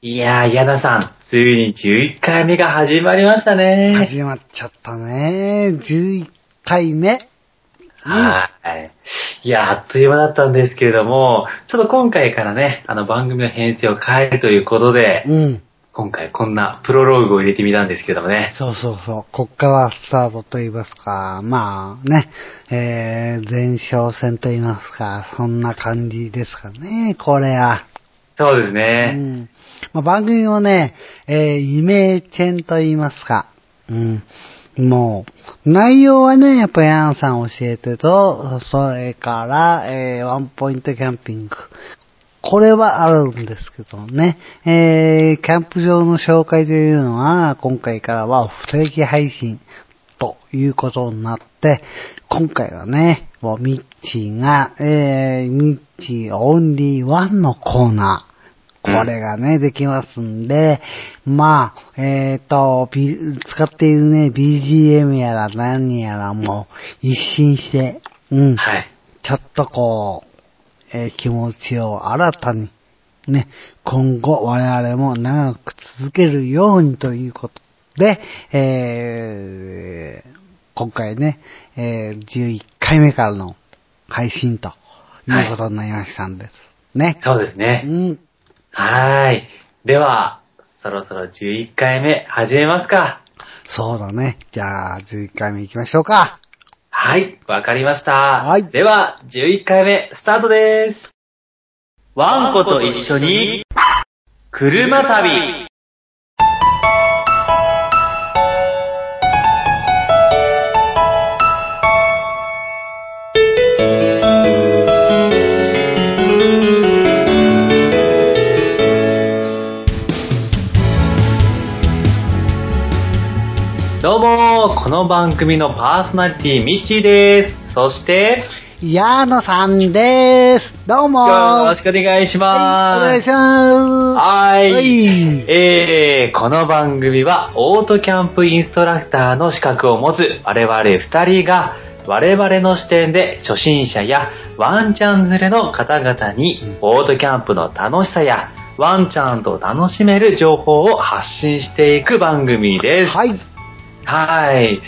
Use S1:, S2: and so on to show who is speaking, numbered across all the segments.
S1: いやー、矢田さん、ついに11回目が始まりましたね。
S2: 始まっちゃったね。11回目。
S1: はい。いや、あっという間だったんですけれども、ちょっと今回からね、あの番組の編成を変えるということで、
S2: うん。
S1: 今回こんなプロローグを入れてみたんですけどもね。
S2: そうそうそう。こっからスタートと言いますか、まあね、えー、前哨戦と言いますか、そんな感じですかね、これは。
S1: そうですねう。
S2: ん。まあ、番組をね、えー、イメーチェンと言いますか、うん。もう、内容はね、やっぱヤンさん教えてと、それから、えー、ワンポイントキャンピング。これはあるんですけどね、えー、キャンプ場の紹介というのは、今回からは不定期配信ということになって、今回はね、もうミッチーが、えー、ミッチーオンリーワンのコーナー。これがね、できますんで、まあ、えっ、と、B- 使っているね、BGM やら何やらも一新して、うん、
S1: はい。
S2: ちょっとこう、えー気持ちを新たに、ね、今後我々も長く続けるようにということで、えー今回ね、えー11回目からの配信ということになりましたんです。ね。
S1: そうですね。
S2: うん。
S1: はーい。では、そろそろ11回目始めますか。
S2: そうだね。じゃあ、11回目行きましょうか。
S1: はい、わかりました。
S2: はい
S1: では、11回目、スタートです。ワンコと一緒に、車旅。この番組のパーソナリティ、ミッチーです。そして、
S2: 矢野さんです。どうも
S1: よろしくお願いします。
S2: はい、お願いします。
S1: はい。
S2: はい
S1: えー、この番組は、オートキャンプインストラクターの資格を持つ我々二人が、我々の視点で初心者やワンちゃん連れの方々に、オートキャンプの楽しさや、ワンちゃんと楽しめる情報を発信していく番組です。
S2: はい。
S1: はい。い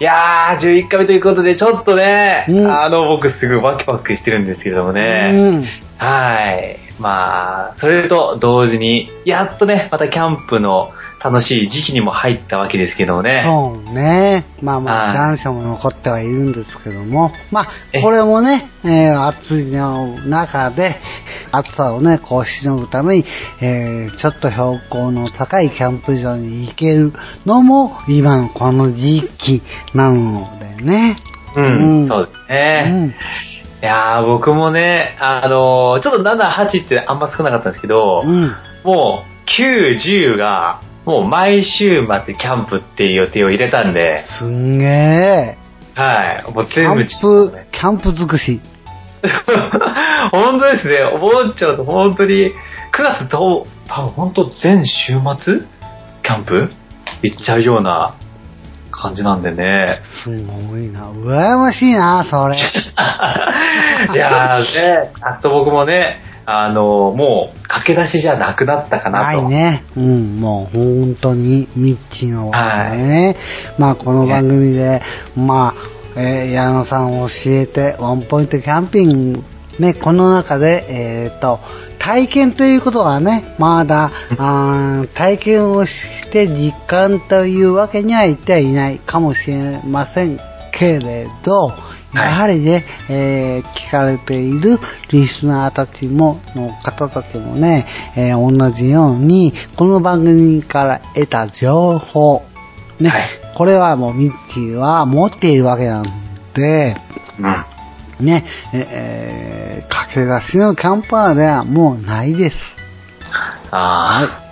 S1: やー、11回目ということで、ちょっとね、
S2: うん
S1: あの、僕すぐワクワクしてるんですけどもね。
S2: うん。
S1: はい。まあ、それと同時に、やっとね、またキャンプの楽しい時期にも入ったわけですけどもね。
S2: そうね。まあまあ、
S1: はい
S2: 残暑も残ってはいるんですけども、まあ
S1: え、
S2: これもね、えー暑いの中で、暑さをね、こう、しのぐために、えーちょっと標高の高いキャンプ場に行けるのも、今のこの時期なのでね。
S1: うん、
S2: うん
S1: そうです
S2: う
S1: ね。
S2: ん。
S1: いやー、僕もね、あのちょっと7、8ってあんま少なかったんですけど、
S2: うん。
S1: もう、9、10が、もう毎週末キャンプっていう予定を入れたんで、
S2: すんげえ。
S1: はい。もう
S2: キャン
S1: 全部
S2: プ、キャンプ尽くし。
S1: 本当ですね。思っちゃうと本当に、9月と、多分本当全週末？キャンプ？行っちゃうような感じなんでね。
S2: すごいな。羨ましいな、それ。
S1: いやーね、あと僕もね、あの、もう駆け出しじゃなくなったかなと。
S2: ないね。うん、もう本当に、ミッチの方がね。まあ、この番組で、まあ、えー矢野さん教えて、ワンポイントキャンピング、ね、この中で、えっ、と、体験ということはね、まだ、あー体験をして実感というわけにはいってはいないかもしれませんけれど、やはりね、えー聞かれているリスナーたちも、の方たちもね、えー同じように、この番組から得た情報、ね、
S1: はい
S2: これはもうミッチーは持っているわけなんで、
S1: うん。
S2: ね、えー駆け出しのキャンパーではもうないです。
S1: あ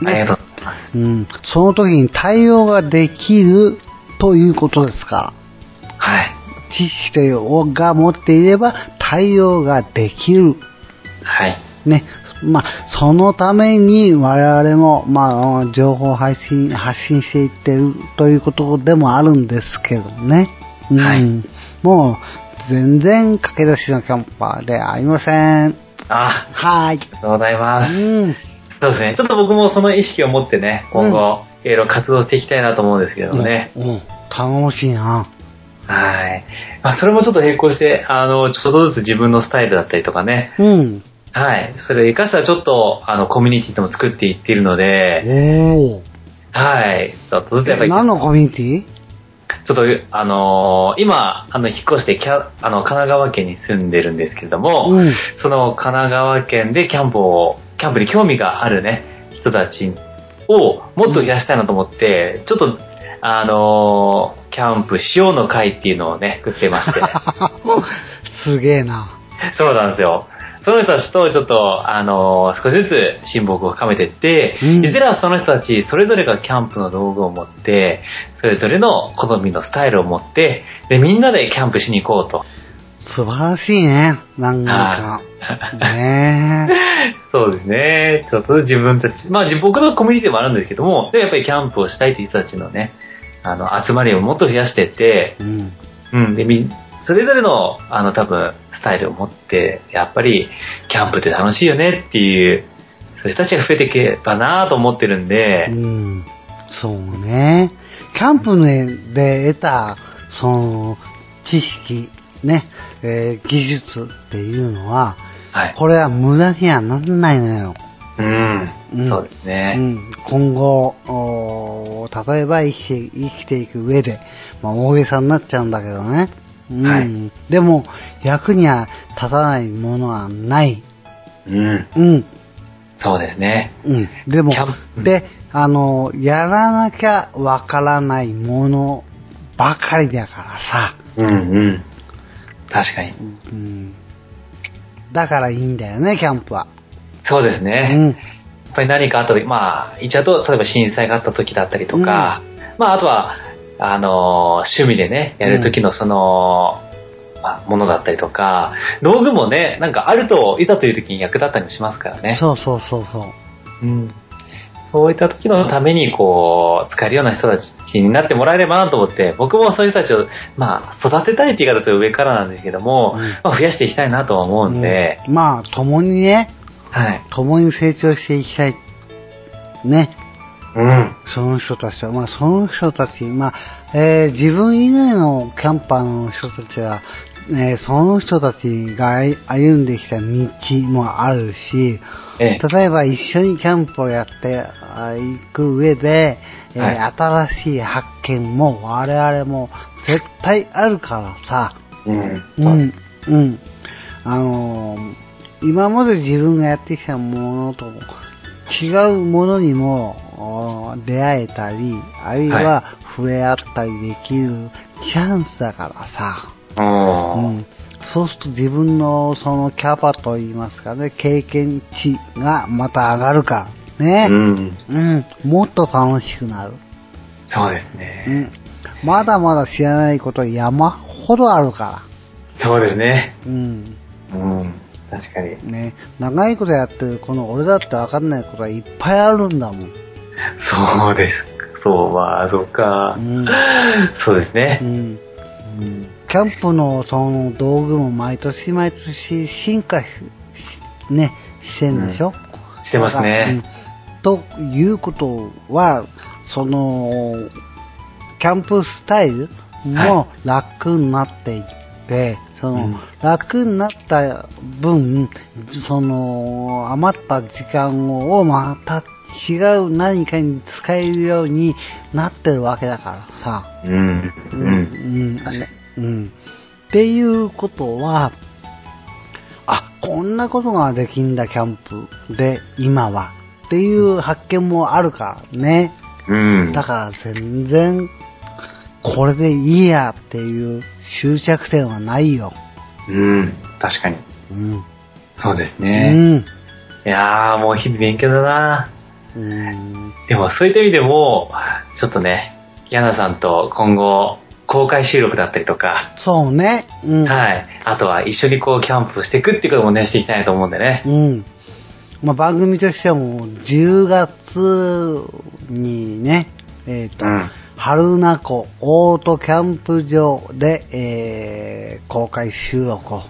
S1: あ、
S2: ね
S1: ありがとうございます。
S2: うん、その時に対応ができるということですか？ら。
S1: はい。
S2: 知識というのが持っていれば対応ができる。
S1: はい。
S2: ね。まあ、そのために我々も、まあ、情報配信、発信していってるということでもあるんですけどね。うん。
S1: はい
S2: もう、全然駆け出しのキャンパーではありません。
S1: あ
S2: はい。
S1: ありがとうございうます。
S2: ん。
S1: そうですね。ちょっと僕もその意識を持ってね、今後、いろいろ活動していきたいなと思うんですけどもね。
S2: うん。うん楽しいな。
S1: はい。まあ、それもちょっと並行して、あの、ちょっとずつ自分のスタイルだったりとかね。
S2: うん。
S1: はい。それを活かしたらちょっと、あの、コミュニティでも作っていっているので、
S2: おー。
S1: はい。ちょっとずつやっぱり、
S2: 何のコミュニティ？
S1: ちょっと、あのー今、あの、引っ越してキャ、あの、神奈川県に住んでるんですけれども、
S2: うん。
S1: その神奈川県でキャンプを、キャンプに興味があるね、人たちをもっと増やしたいなと思って、ちょっと、あのーキャンプしようの会っていうのをね、作ってまして。
S2: すげえな。
S1: そうなんですよ。その人たちとちょっと、あのー少しずつ親睦を深めていって、
S2: うん
S1: いずれはその人たち、それぞれがキャンプの道具を持って、それぞれの好みのスタイルを持って、で、みんなでキャンプしに行こうと。
S2: 素晴らしいね。なんか。ねえ。
S1: そうですね。ちょっと自分たち、まあ自僕のコミュニティもあるんですけども、でやっぱりキャンプをしたいという人たちのね、あの、集まりをもっと増やしていって、
S2: うん。
S1: うん、で、み、それぞれの、あの、多分、スタイルを持って、やっぱり、キャンプって楽しいよねっていう、そういう人たちが増えていけばなと思ってるんで、
S2: うん。そうね。キャンプで得た、その、知識、ね、えー技術っていうのは、
S1: はい。
S2: これは無駄にはなんないのよ。
S1: うん、
S2: うん
S1: そうです
S2: う
S1: ね。
S2: ん、今後、例えば生きて生きていく上で、まあ、大げさになっちゃうんだけどね。うん
S1: はい
S2: でも、役には立たないものはない。
S1: うん、
S2: うん。
S1: そうですね。
S2: うん。でもで、あの、やらなきゃわからないものばかりだからさ。
S1: うん、うん。確かに。
S2: うん。だからいいんだよね、キャンプは。
S1: そうです
S2: う
S1: ね。
S2: ん。
S1: ぱり何かあった時、まあ、言っちゃうと、例えば震災があった時だったりとか、まあ、あとは、あのー趣味でね、やる時のその、まあ、ものだったりとか、道具もね、なんかあると、いざという時に役立ったりもしますからね。
S2: そうそうそうそう。
S1: うん。そういった時のために、こう、使えるような人たちになってもらえればなと思って、僕もそういう人たちを、まあ、育てたいって言い方と上からなんですけども、
S2: うん
S1: まあ、増やしていきたいなとは思うんで、
S2: うんまあ、共にね、
S1: はい。
S2: 共に成長していきたい。ね。
S1: うん。
S2: その人たちは、まあ、その人たち、まあ、えー自分以外のキャンパーの人たちは、えーその人たちが歩歩んできた道もあるし、
S1: ええ。
S2: 例えば一緒にキャンプをやってあ行く上で、えー
S1: はい
S2: 新しい発見も我々も絶対あるからさ、
S1: うん。
S2: う
S1: ん
S2: うん。あのー今まで自分がやってきたものと違うものにもお出会えたり、あるいは触れ合ったりできるチャンスだからさ、うん。そうすると自分のそのキャパといいますかね、経験値がまた上がるからね。
S1: うん。
S2: うん。もっと楽しくなる。
S1: そうです
S2: う
S1: ね。
S2: ん。まだまだ知らないこと山ほどあるか
S1: そうですね。
S2: ら。うん。
S1: うん。確かに。
S2: ね、長いことやってるこの俺だってわかんないことはいっぱいあるんだもん。
S1: そうです。そう、まあ、そっか。
S2: うん
S1: そうですね
S2: う。ん。
S1: うん。
S2: キャンプのその道具も毎年毎年進化し、しね、してんでしょ、
S1: してますね。
S2: うんということは、その、キャンプスタイルも楽になっていって、その、
S1: うん
S2: 楽になった分、その、余った時間をまた違う何かに使えるようになってるわけだからさ。
S1: うん。う。
S2: うんん。
S1: 確かに
S2: うん。っていうことは、あ、こんなことができんだ、キャンプで、今は。っていう発見もあるからね。
S1: うん。
S2: だから全然、これでいいやっていう終着点はないよ。
S1: うん。確かに。
S2: うん。
S1: そうです
S2: う
S1: ね。
S2: ん。
S1: いやー、もう日々勉強だな。
S2: うん。
S1: でも、そういった意味でも、ちょっとね、ヤナさんと今後、公開収録だったりとか、
S2: そうね。うん。
S1: はい。あとは一緒にこう、キャンプをしていくっていうこともね、していきたいなと思うんでね。
S2: うん。まあ、番組としてはもう10月にね、えっ、と、
S1: うん。
S2: 春名湖オートキャンプ場で、えー公開収録を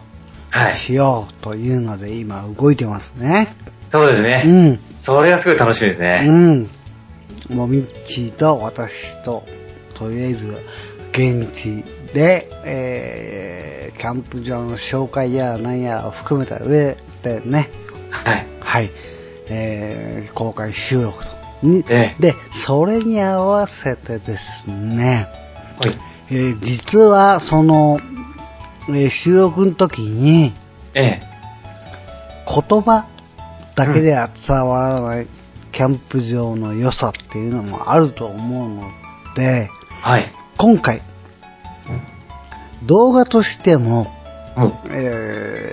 S1: はい。
S2: しようというので今動いてますね。
S1: そうですね。
S2: うん。
S1: それがすごい楽しみです
S2: う
S1: ね。
S2: ん。もうミッチーと私と、とりあえず、現地で、えー、キャンプ場の紹介や何やらを含めた上でね、
S1: はい。
S2: はい、えー、公開収録と。に
S1: え
S2: で、それに合わせてですね、
S1: はい。
S2: えー実はその、えー収録の時に
S1: ええ。
S2: 言葉だけでは伝わらないキャンプ場の良さっていうのもあると思うので、
S1: はい。
S2: 今回、動画としても、
S1: うん。
S2: えー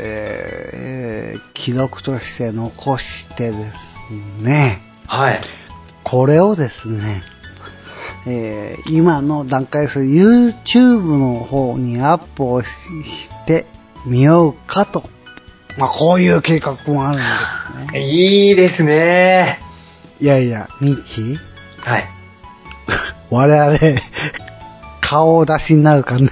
S2: えー記録として残してですね、
S1: はい。
S2: これをですね、えー今の段階です YouTube の方にアップをししてみようかと。まあ、こういう計画もあるんですね。
S1: いいですね。
S2: いやいや、ミッキー
S1: はい。
S2: 我々、顔出しになるかね。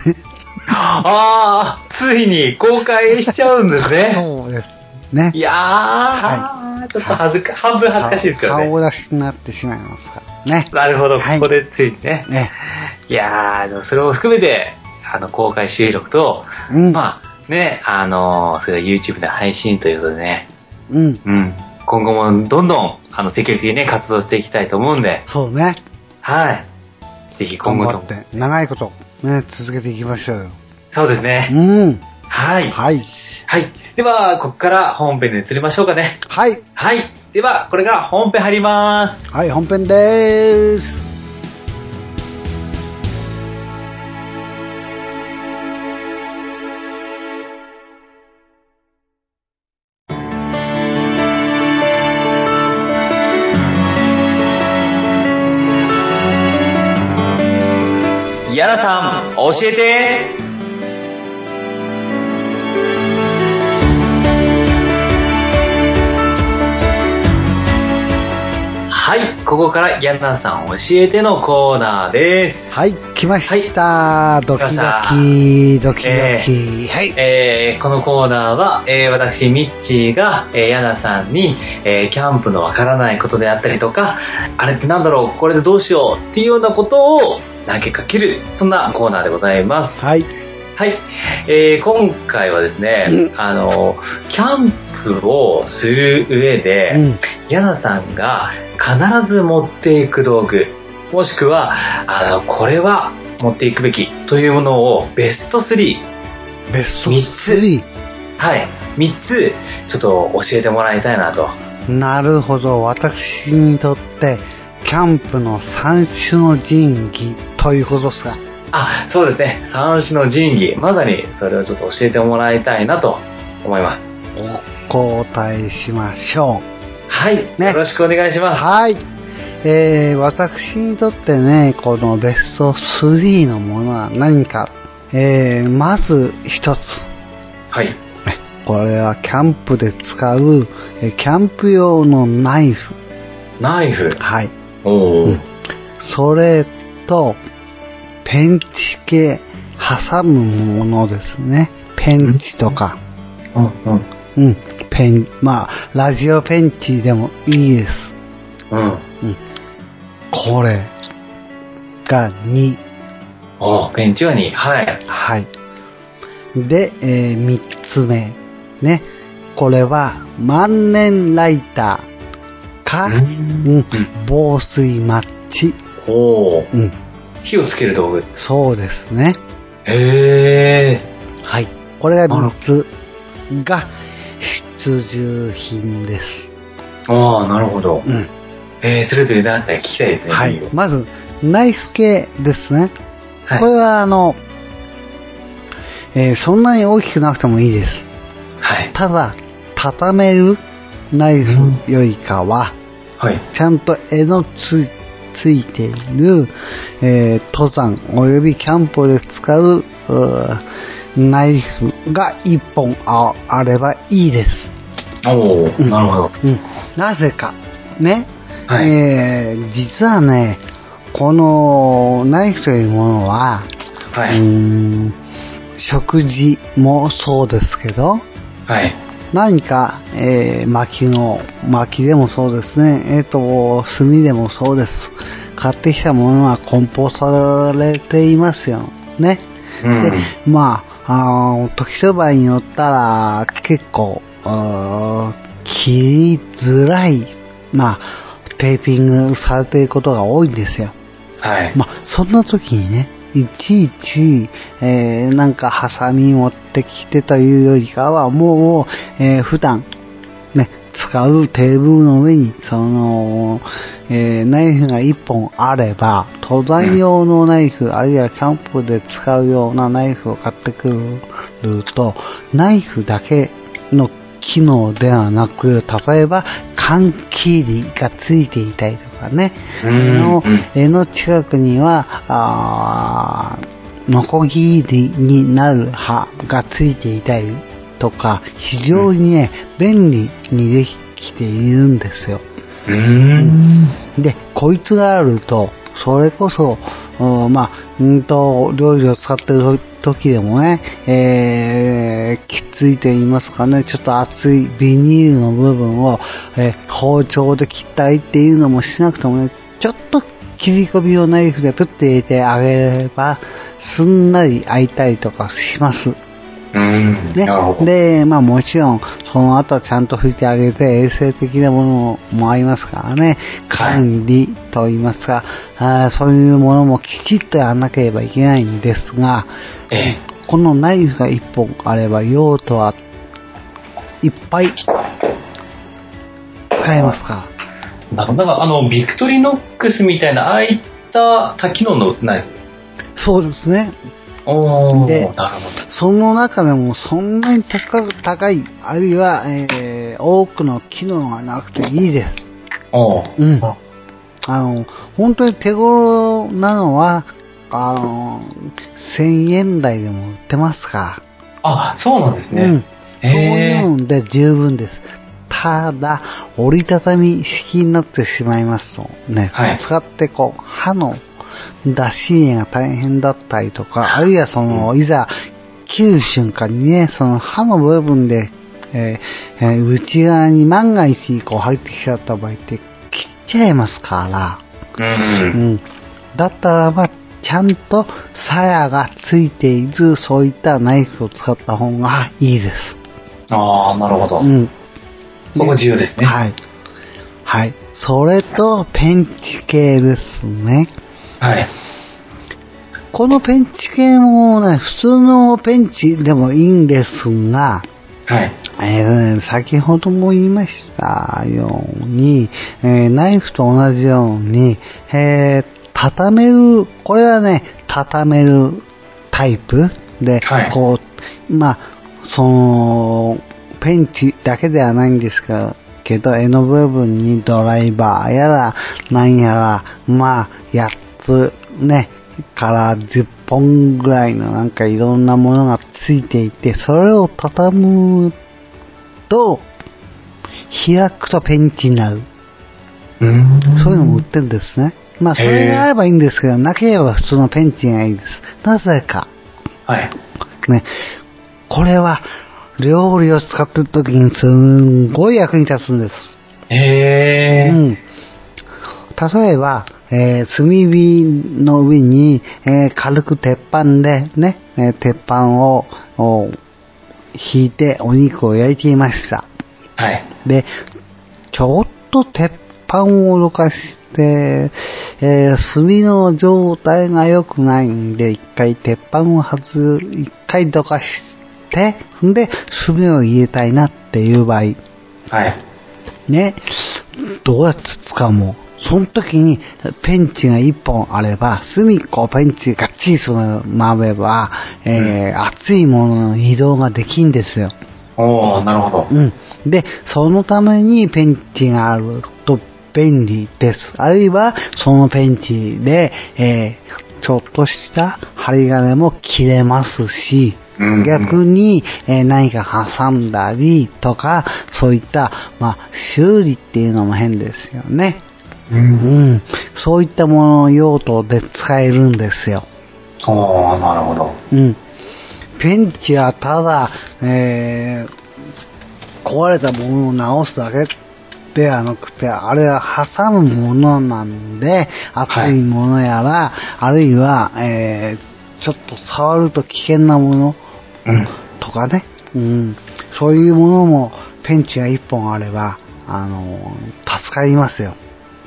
S1: ああ、ついに公開しちゃうんですね。
S2: そうです。ね
S1: い。やー、
S2: は
S1: ちょっと恥ずか、半分恥ずかしいですけどね。
S2: 顔出しになってしまいますからね。
S1: なるほど、
S2: はい
S1: ここでついにね。
S2: ね。
S1: いやー、でもそれを含めて、あの、公開収録と、
S2: うん。
S1: まあ、ね、あのそれが YouTube で配信ということでね、
S2: うん。
S1: うん。今後もどんどん、あの、積極的にね、活動していきたいと思うんで、
S2: そうね。
S1: はい。ぜひ今後とも。
S2: 長いこと、ね、続けていきましょうよ。
S1: そうですね。
S2: うん。
S1: はい。
S2: はい。
S1: はい。では、ここから本編に移りましょうかね。
S2: はい。
S1: はい。では、これから本編入ります。
S2: はい、本編でーす。
S1: ヤナさん、教えてはい、ここからヤナさん教えてのコーナーです。
S2: はい、来ました。ドキド
S1: 来ま
S2: キ、ドキドキ。
S1: え
S2: はい。
S1: えーこのコーナーは、えー私、ミッチーが、えーヤナさんに、えーキャンプのわからないことであったりとか、あれってなんだろう、これでどうしようっていうようなことを投げかける、そんなコーナーでございます。
S2: はい。
S1: はい。えー今回はですね、
S2: うん
S1: あの、キャンプをする上で、
S2: うん。
S1: ヤナさんが必ず持っていく道具、もしくは、あの、これは持っていくべきというものをベスト3、
S2: ベスト
S1: 三つ
S2: 3。
S1: はい、3つちょっと教えてもらいたいなと。
S2: なるほど。私にとって、キャンプの三種の神器ということですか。
S1: あ、そうですね。三種の神器。まさにそれをちょっと教えてもらいたいなと思います。
S2: お答えしましょう。
S1: はい。
S2: ね
S1: よろしくお願いします。
S2: はい。えー、私にとってね、このベスト3のものは何か。えー、まず一つ。
S1: はい。
S2: ねこれはキャンプで使う、えーキャンプ用のナイフ。
S1: ナイフ？
S2: はい。
S1: おー。
S2: うんそれと、ペンチ系、挟むものですね。ペンチとか。
S1: うん、うん。
S2: うん。ペン、まあ、ラジオペンチでもいいです。
S1: うん。
S2: うん。これが2。
S1: おー、ペンチは2。はい。
S2: はい。で、えー、三つ目。ね。これは、万年ライターか、
S1: う
S2: うんん、防水マッチ。
S1: おー。
S2: うん。
S1: 火をつける道具。
S2: そうですね。
S1: へ
S2: はい。これが三つが必需品です。
S1: ー。あー、なるほど。
S2: うん。
S1: えー、それぞれなんか聞きたいですね。
S2: はい。まず、ナイフ系ですね。
S1: はい
S2: これはあの、えーそんなに大きくなくてもいいです。
S1: はい。
S2: ただ、畳めるナイフよりかは、
S1: はい。
S2: ちゃんと柄のつついている、えー登山およびキャンプで使うナイフが1本ああればいいです。
S1: おー、
S2: うん
S1: なるほど。
S2: うん、なぜか、ね、
S1: はい
S2: えー実はね、このナイフというものは、
S1: はい。
S2: うーん食事もそうですけど、
S1: はい。
S2: 何か、えー、薪の、薪でもそうですね、えっ、と、炭でもそうです。買ってきたものは梱包されていますよ。ね。
S1: うん
S2: で、まあ、あー時と場合によったら、結構、切りづらい、まあ、テーピングされていることが多いんですよ。
S1: はい。
S2: まあ、そんな時にね、いちいち、えーなんかハサミ持ってきてというよりかは、もう、えー普段、ね、使うテーブルの上に、その、えーナイフが一本あれば、登山用のナイフ、あるいはキャンプで使うようなナイフを買ってくると、ナイフだけの機能ではなく、例えば、缶切りがついていたりとかね、
S1: うん
S2: の
S1: うん。
S2: 絵の近くには、ノコギリになる刃がついていたりとか、非常にね、便利にできているんですよ。で、こいつがあると、それこそ、おまあ、うんと、料理を使ってる時でもね、えー、きついと言いますかね、ちょっと厚いビニールの部分を、えー包丁で切ったりっていうのもしなくてもね、ちょっと切り込みをナイフでプッて入れてあげれば、すんなり開いたりとかします。
S1: う。
S2: で、まあもちろん、その後はちゃんと拭いてあげて、衛生的なものもありますからね、管理と言いますか、あーそういうものもきちっとやらなければいけないんですが、
S1: ええ。
S2: このナイフが一本あれば用途はいっぱい使えますか？ら。
S1: なるほど。なんかあの、ビクトリノックスみたいな、ああいった多機能のナイフ？
S2: そうですね。で。その中でもそんなに高高い、あるいは、えー多くの機能がなくていいです。うんあの、本当に手頃なのは、あの、1000円台でも売ってますか
S1: あ、そうなんです
S2: ら。うん。
S1: ね。
S2: そういうので十分です。ただ、折りたたみ式になってしまいますと、ね、
S1: はい
S2: 使ってこう、刃の出し入れが大変だったりとか、あるいはその、いざ、切る瞬間にね、その刃の部分で、えーえー内側に万が一こう入ってきちゃった場合って、切っちゃいますから、
S1: う。
S2: うんん。だったらば、ちゃんと鞘がついている、そういったナイフを使った方がいいです。
S1: ああ、なるほど。
S2: うん。
S1: そこ重要ですね。
S2: はい。はい。それと、ペンチ系ですね。
S1: はい。
S2: このペンチ系もね、普通のペンチでもいいんですが、
S1: はい。
S2: えーね先ほども言いましたように、えーナイフと同じように、えー畳める、これはね、畳めるタイプで、
S1: はい
S2: こう、まあ、その、ペンチだけではないんですが、けど、柄の部分にドライバーやら、なんやら、まあ、8つ、ね、から10本ぐらいのなんかいろんなものがついていて、それを畳むと、開くとペンチになる。
S1: うーん。
S2: そういうのも売ってるんですね。まあ、それがあればいいんですけど、なければ普通のペンチがいいです。なぜか。
S1: はい。
S2: ね、これは、料理を使ってる時にすんごい役に立つんです。
S1: へー。
S2: うん。例えば、えー炭火の上に、えー軽く鉄板でね、えー鉄板をお引いてお肉を焼いていました。
S1: はい。
S2: で、ちょっと鉄板をどかして、えー炭の状態が良くないんで、一回鉄板を外、一回どかして、んで、炭を入れたいなっていう場合、
S1: はい。
S2: ね、どうやって使うもん？その時にペンチが一本あれば、隅っこをペンチがっちりつまめば、えー熱いものの移動ができんですよ。
S1: おー、なるほど。
S2: うん。で、そのためにペンチがあると便利です。あるいは、そのペンチで、えーちょっとした針金も切れますし、
S1: うんうん
S2: 逆に、えー何か挟んだりとか、そういった、まあ、修理っていうのも変ですよね。
S1: う。
S2: うんん。そういったもの用途で使えるんですよ。
S1: おー、なるほど。
S2: うん。ペンチはただ、えー壊れたものを直すだけではなくて、あれは挟むものなんで、熱いものやら、あるいは、えー、ちょっと触ると危険なもの
S1: うん。
S2: とかね、うん、そういうものもペンチが一本あれば、あの、助かりますよ。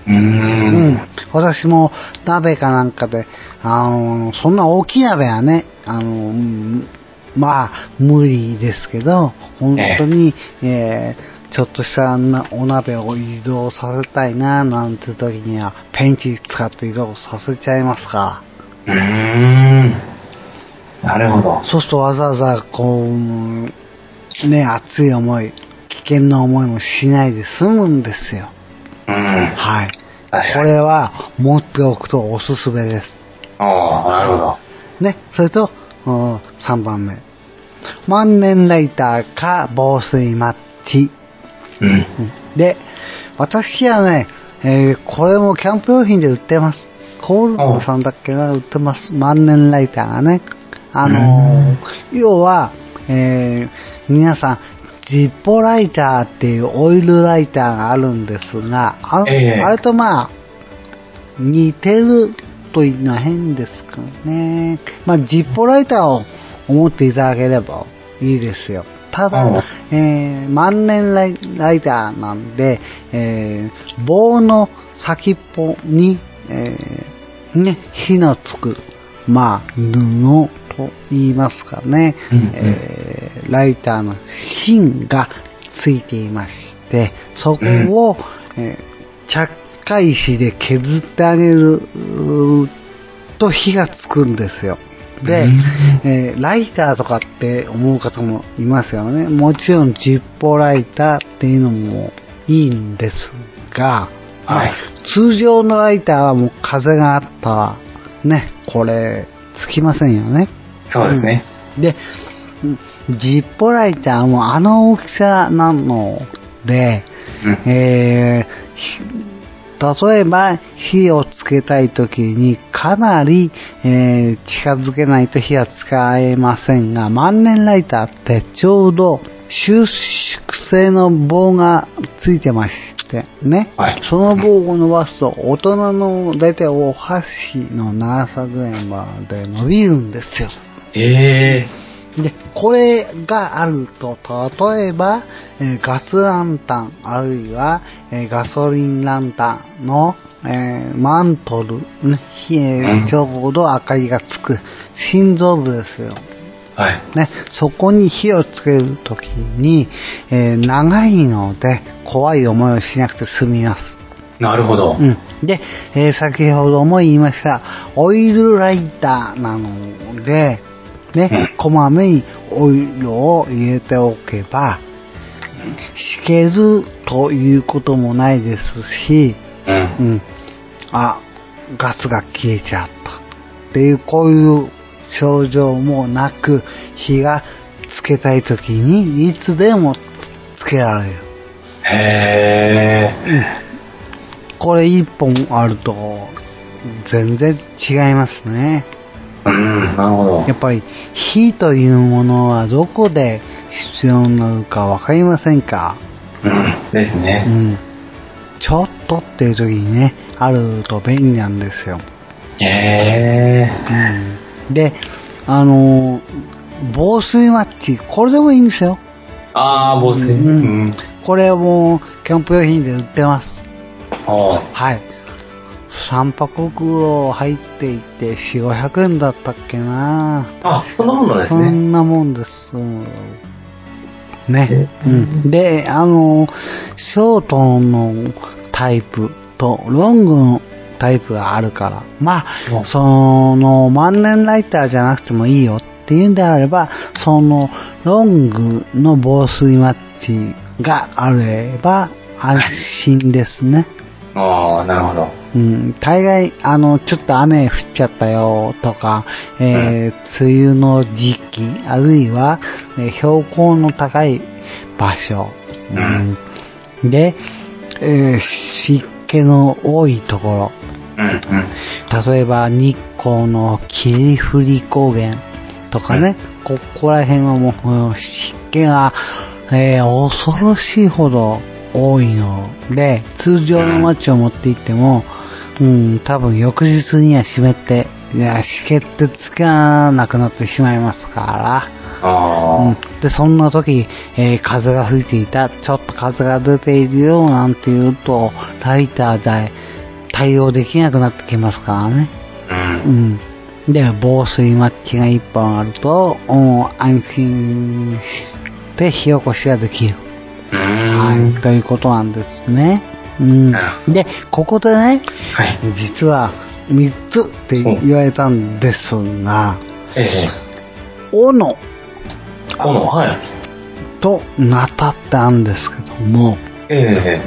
S1: う
S2: んん。私も鍋かなんかで、あの、そんな大きい鍋はね、あの、うんまあ、無理ですけど、本当に、えーちょっとしたなお鍋を移動させたいな、なんて時には、ペンチ使って移動させちゃいますか
S1: うーん。なるほど
S2: ら。。そうするとわざわざ、こう、ね、熱い思い、危険な思いもしないで済むんですよ。
S1: うん。
S2: はい。これは持っておくとおすすめです。
S1: ああ、なるほど。
S2: ね、それと、うん3番目。万年ライターか防水マッチ。
S1: うん。
S2: うんで、私はね、えーこれもキャンプ用品で売ってます。コールさんだっけな、売ってます。万年ライターがね。あのー要は、えー皆さん、ジッポライターっていうオイルライターがあるんですが、あ,、
S1: ええ
S2: あれとまあ、似てるというのは変ですかね。まあ、ジッポライターを思っていただければいいですよ。ただ、
S1: うん
S2: えー万年ライライターなんで、えー棒の先っぽに、えーね、火のつく、まあ、布と言いますかね、
S1: うんうん
S2: えーライターの芯がついていまして、そこを、えー着火石で削ってあげると火がつくんですよ。で、
S1: うん
S2: えーライターとかって思う方もいますよね。もちろんジッポライターっていうのもいいんですが、
S1: はい。
S2: 通常のライターはもう風があったら、ね、これ、つきませんよね。
S1: そうですね。
S2: で、うんジッポライターもあの大きさなので、
S1: うん。
S2: えーひ例えば火をつけたい時にかなり、えー近づけないと火は使えませんが、万年ライターってちょうど収縮性の棒がついてましてね、
S1: はい
S2: その棒を伸ばすと大人の大体お箸の長さぐらいまで伸びるんですよ。
S1: ええ
S2: で、これがあると、例えば、えーガスランタン、あるいは、えーガソリンランタンの、えーマントル、ね、ひえちょうど明かりがつく心臓部ですよ。
S1: はい。
S2: ね、そこに火をつけるときに、えー長いので怖い思いをしなくて済みます。
S1: なるほど。
S2: うん。で、えー先ほども言いました、オイルライターなので、ね、
S1: うん
S2: こまめにオイルを入れておけば、しけるということもないですし、
S1: うん。
S2: うん。あ、ガスが消えちゃった。っていう、こういう症状もなく、火がつけたいときに、いつでもつつけられる。
S1: へえ。
S2: これ一本あると、全然違いますね。
S1: うん、なるほど。
S2: やっぱり火というものはどこで必要になるかわかりませんか？
S1: うん、です
S2: う
S1: ね。
S2: ん。ちょっとっていう時にね、あると便利なんですよ。
S1: へえ。
S2: うん。で、あのー防水マッチ、これでもいいんですよ。
S1: ああ、防水。
S2: う
S1: うんん。
S2: これもキャンプ用品で売ってます。
S1: あ
S2: はい。3箱袋入っていて4、500円だったっけな
S1: あ、そんなもんなんです
S2: そ
S1: ね。
S2: んなもんです。ね。
S1: え
S2: うん。で、あの、ショートのタイプとロングのタイプがあるから、ま
S1: うん
S2: あ、その、万年ライターじゃなくてもいいよっていうんであれば、その、ロングの防水マッチがあれば安心ですね。
S1: ああ、なるほど。
S2: うん、大概、あの、ちょっと雨降っちゃったよとか、えー梅雨の時期、あるいは、えー標高の高い場所、うん。で、えー湿気の多いところ、
S1: うん、うん。
S2: 例えば日光の霧降り高原とかね、ここら辺はもう湿気がえー恐ろしいほど多いので、通常のマッチを持って行っても、うん、多分翌日には湿って、いや、湿気ってつかなくなってしまいますから、
S1: あ
S2: うん、で、そんな時、えー風が吹いていた、ちょっと風が出ているよなんて言うと、ライターで対応できなくなってきますからね。
S1: あ。う。
S2: うんん。で、防水マッチが1本あると、うん安心して火起こしができる。
S1: う
S2: はい。
S1: ん。
S2: ということなんですね。うん。で、ここでね、
S1: はい。
S2: 実は3つって言われたんですが、
S1: ええ。
S2: 斧
S1: この、はい。
S2: とナタってあるんですけども、
S1: ええ。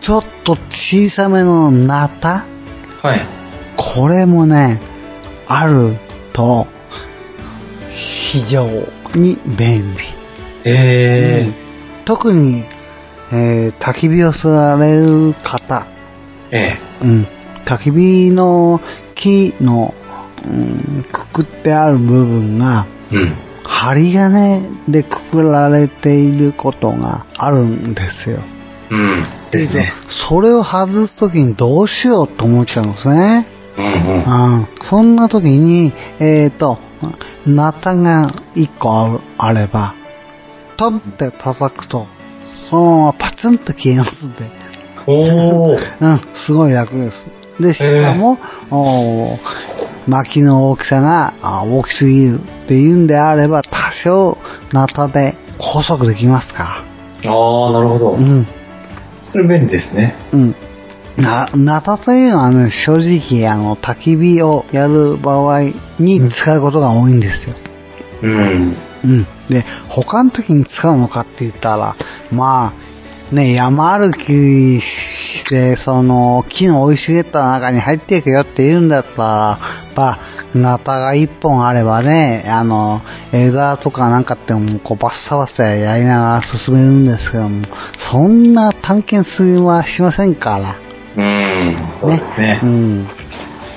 S2: ちょっと小さめのナタ
S1: はい。
S2: これもね、あると、非常に便利。
S1: ええ。
S2: 特に、えー焚き火を吸われる方、
S1: ええ。
S2: うん、焚き火の木の、うん、くくってある部分が、
S1: うん。
S2: 針金でくくられていることがあるんですよ。
S1: うん。ですね。
S2: それを外すときにどうしようと思っちゃうんですね。
S1: うんうん。
S2: うん、そんな時に、えっ、と、ナタが1個あれば、トンって叩くと、そのままパツンと消えますんで、
S1: おー。
S2: うん、すごい楽です。で、しかも、おー薪の大きさがあ大きすぎるっていうんであれば、多少ナタで細くできますか
S1: ああ、なるほど
S2: ら。う。ん。
S1: それ便利ですね。
S2: うん。な、ナタというのはね、正直、あの、焚き火をやる場合に使うことが多いんですよ。
S1: うん。
S2: うん。で、他の時に使うのかって言ったら、まあ、ね、山歩きして、その、木の生い茂った中に入っていくよって言うんだったら、まあ、ナタが一本あればね、あの、枝とかなんかっても、こう、バッサバッサやりながら進めるんですけども、そんな探検するはしませんから。
S1: うん。そうですね
S2: う。ん。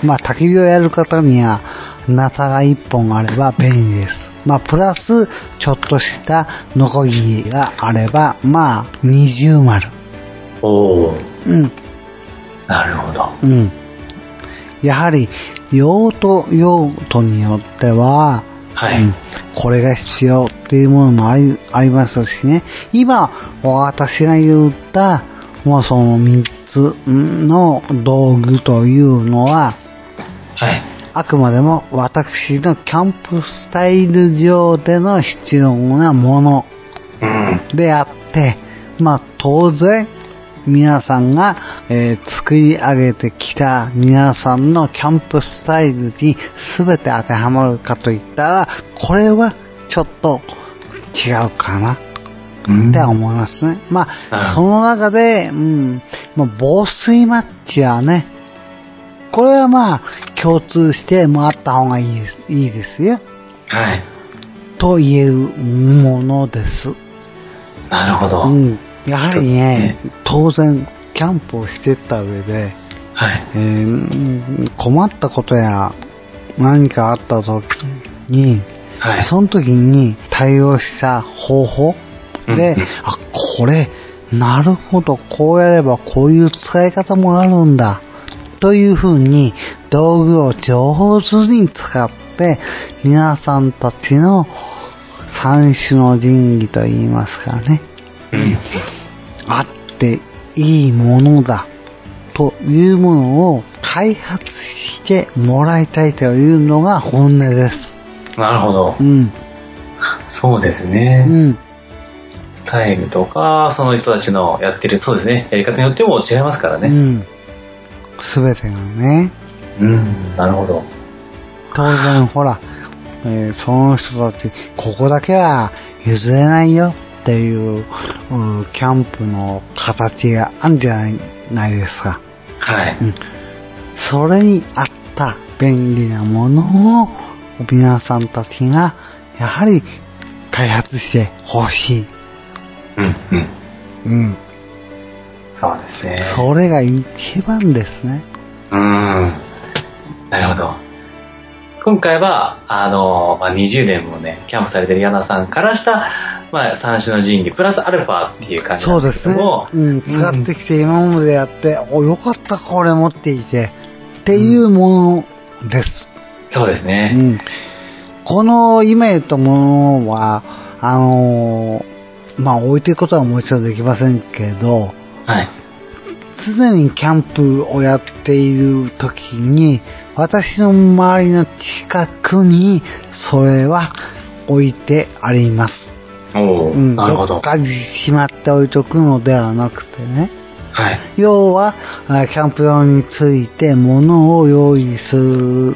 S2: まあ、焚き火をやる方には、ナタが一本あれば便利です。まあ、プラス、ちょっとしたノコギリがあれば、まあ、二重丸。
S1: おー。
S2: うん、
S1: なるほど。
S2: うん。やはり、用途、用途によっては、
S1: はい。
S2: うんこれが必要っていうものもありありますしね。今、私が言った、もうその3つの道具というのは、
S1: はい。
S2: あくまでも私のキャンプスタイル上での必要なもの
S1: うん。
S2: であって、まあ当然皆さんが、えー作り上げてきた皆さんのキャンプスタイルに全て当てはまるかといったら、これはちょっと違うかな
S1: うん
S2: って思いますね。まあ、その中で、うん、まあ、防水マッチはね、これはまあ、共通してもあった方がいいです、いいですよ。
S1: はい。
S2: と言えるものです。
S1: なるほど。
S2: うん。やはりね、当然、キャンプをしてった上で、
S1: はい。
S2: えー困ったことや何かあった時に、
S1: はい。
S2: その時に対応した方法で、
S1: うんうん
S2: あ、これ、なるほど、こうやればこういう使い方もあるんだ。というふうに道具を上手に使って皆さんたちの三種の神器といいますかね、
S1: うん。
S2: あっていいものだというものを開発してもらいたいというのが本音です。
S1: なるほど
S2: う。ん。
S1: そうです
S2: う
S1: ね。
S2: ん。
S1: スタイルとか、その人たちのやってる、そうですね。やり方によっても違いますからね。
S2: うん。すべてがね、
S1: うん。なるほど。
S2: 当然ほら、えーその人たち、ここだけは譲れないよっていう、うんキャンプの形があるんじゃないないですか。
S1: はい。
S2: うん。それに合った便利なものを皆さんたちがやはり開発してほしい。
S1: うん。うん。
S2: うん。
S1: そうですね。
S2: それが一番ですね。
S1: うん。なるほど。今回は、あの、まあ、20年もね、キャンプされてる柳さんからした、まあ、三種の神器、プラスアルファっていう感じなで
S2: そうんですすね
S1: けども、。
S2: うん、使ってきて今までやって、お、よかった、これ持っていて、っていうものです。
S1: そうです
S2: う
S1: ね。
S2: ん。この今言ったものは、あのーまあ、置いていくことはもちろんできませんけど、
S1: はい。
S2: 常にキャンプをやっている時に、私の周りの近くに、それは置いてあります。
S1: おお、
S2: うん、
S1: なるほど
S2: っ。かにしまっておいとくのではなくてね。
S1: はい。
S2: 要は、あキャンプ用について物を用意する、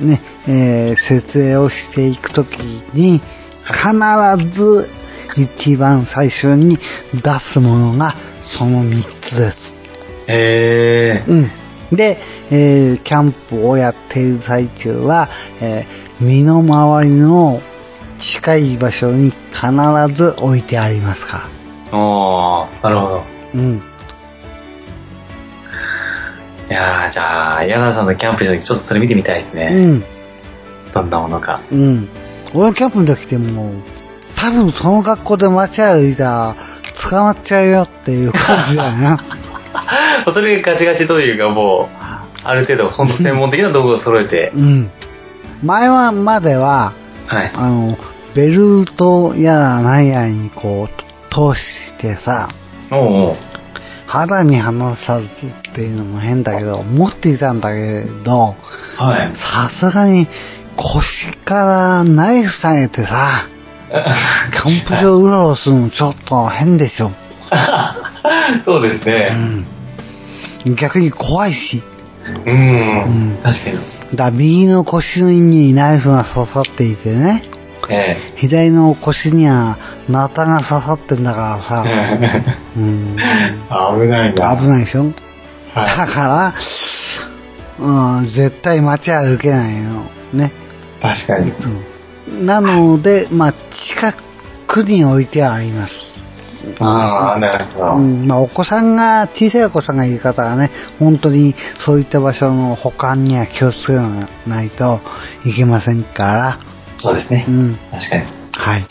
S2: ね、えー設営をしていくときに、必ず一番最初に出すものがその3つです。
S1: へえ。
S2: うん。で、えーキャンプをやっている最中は、えー身の回りの近い場所に必ず置いてありますか
S1: おー、なるほど。
S2: ら。うん。
S1: いやー、じゃあ、柳さんのキャンプした時ちょっとそれ見てみたいです
S2: う
S1: ね。
S2: ん。
S1: どんなものか。
S2: うん。俺キャンプの時ってもう、多分その格好で街歩いたら捕まっちゃうよっていう感じだよな。
S1: それがガチガチというかもう、ある程度、本当専門的な道具を揃えて
S2: う、ん。前はまでは、
S1: はい。
S2: あの、ベルトやら何やらにこう、通してさ、
S1: おうおう
S2: 肌身離さずっていうのも変だけど、持っていたんだけど、
S1: はい。
S2: さすがに腰からナイフ下げてさ、キャンプ場うろうろするのちょっと変でしょ。
S1: そうです
S2: う
S1: ね。
S2: ん。逆に怖いし。
S1: うん。
S2: うん
S1: 確かに。
S2: だ右の腰にナイフが刺さっていてね、
S1: え
S2: 左の腰にはナタが刺さってんだからさ、
S1: え。
S2: うん、
S1: 危ないな。
S2: 危ないでしょ？だ
S1: は
S2: から、うん、絶対街歩けないよ。ね。
S1: い。確かに。
S2: うんなので、まあ、近くに置いてあります。
S1: ああ、なるほど。
S2: うん、まあ、お子さんが、小さいお子さんがいる方はね、本当にそういった場所の保管には気をつけないといけませんから、
S1: そうですね
S2: う。ん、
S1: 確かに。
S2: はい。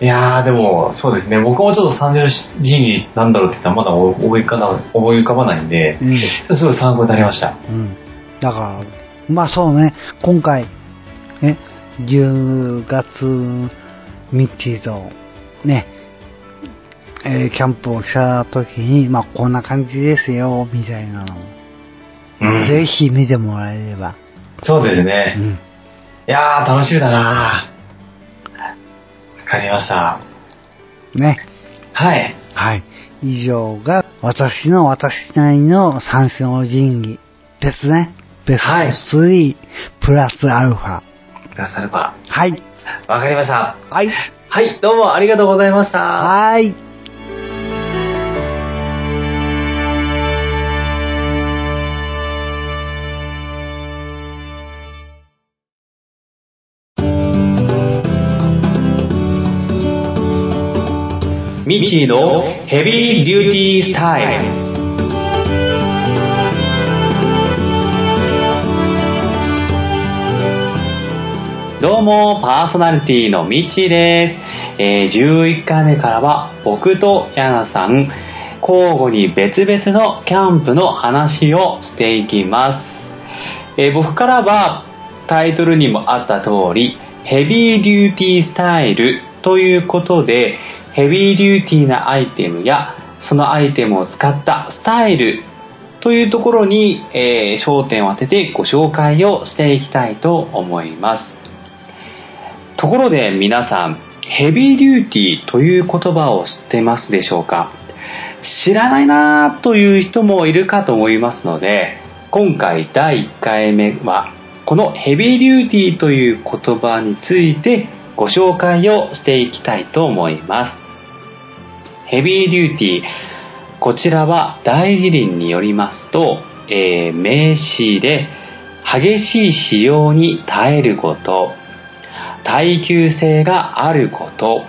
S1: いやー、でも、そうですね。僕もちょっと三十神器なんだろうって言ったらまだ思い浮かば思い浮かばないんで
S2: う、ん、
S1: すごい参考になりました。
S2: うん。だから、まあそうね、今回、ね、10月、ミッチーと、ね、えーキャンプをした時に、まあこんな感じですよ、みたいなのを、
S1: うん。
S2: ぜひ見てもらえれば。
S1: そうです
S2: う
S1: ね。
S2: ん。
S1: いやー、楽しみだなわかりました。
S2: ね。
S1: はい。
S2: はい。以上が私の私なりの三種の神器ですね。ベス
S1: はい
S2: ト3プラスアルファ。
S1: プラスアルファ。
S2: はい。
S1: わかりました。
S2: はい。
S1: はい、どうもありがとうございました。
S2: はい。
S1: ミッチーのヘビーデューティースタイル。どうも、パーソナリティのミッチーです。えー11回目からは僕とヤナさん、交互に別々のキャンプの話をしていきます。えー僕からはタイトルにもあった通り、ヘビーデューティースタイルということで、ヘビーデューティーなアイテムや、そのアイテムを使ったスタイルというところに、えー焦点を当ててご紹介をしていきたいと思います。ところで皆さん、ヘビーデューティーという言葉を知ってますでしょうか？知らないなという人もいるかと思いますので、今回第1回目は、このヘビーデューティーという言葉についてご紹介をしていきたいと思います。ヘビーデューティー、こちらは大辞林によりますと、えー名詞で激しい使用に耐えること、耐久性があること、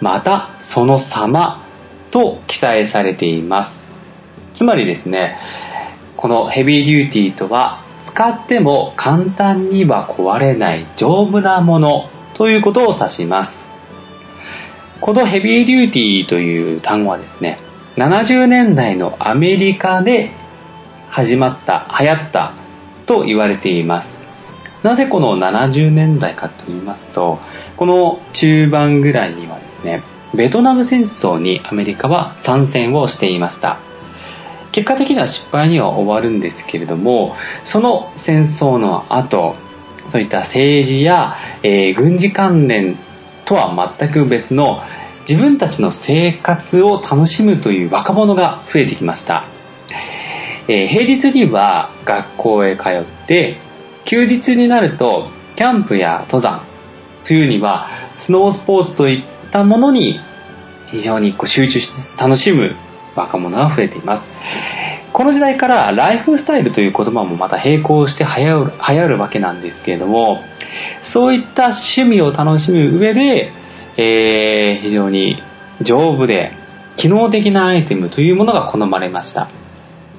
S1: またその様と記載されています。つまりですね、このヘビーデューティーとは使っても簡単には壊れない丈夫なものということを指します。このヘビーデューティーという単語はですね、70年代のアメリカで始まった、流行ったと言われています。なぜこの70年代かと言いますと、この中盤ぐらいにはですね、ベトナム戦争にアメリカは参戦をしていました。結果的には失敗には終わるんですけれども、その戦争の後、そういった政治や、えー、軍事関連とは全く別の自分たちの生活を楽しむという若者が増えてきました。えー、平日には学校へ通って、休日になるとキャンプや登山、冬にはスノースポーツといったものに非常にこう集中して楽しむ若者が増えています。この時代からライフスタイルという言葉もまた並行して流行る流行るわけなんですけれども、そういった趣味を楽しむ上で、えー、非常に丈夫で機能的なアイテムというものが好まれました。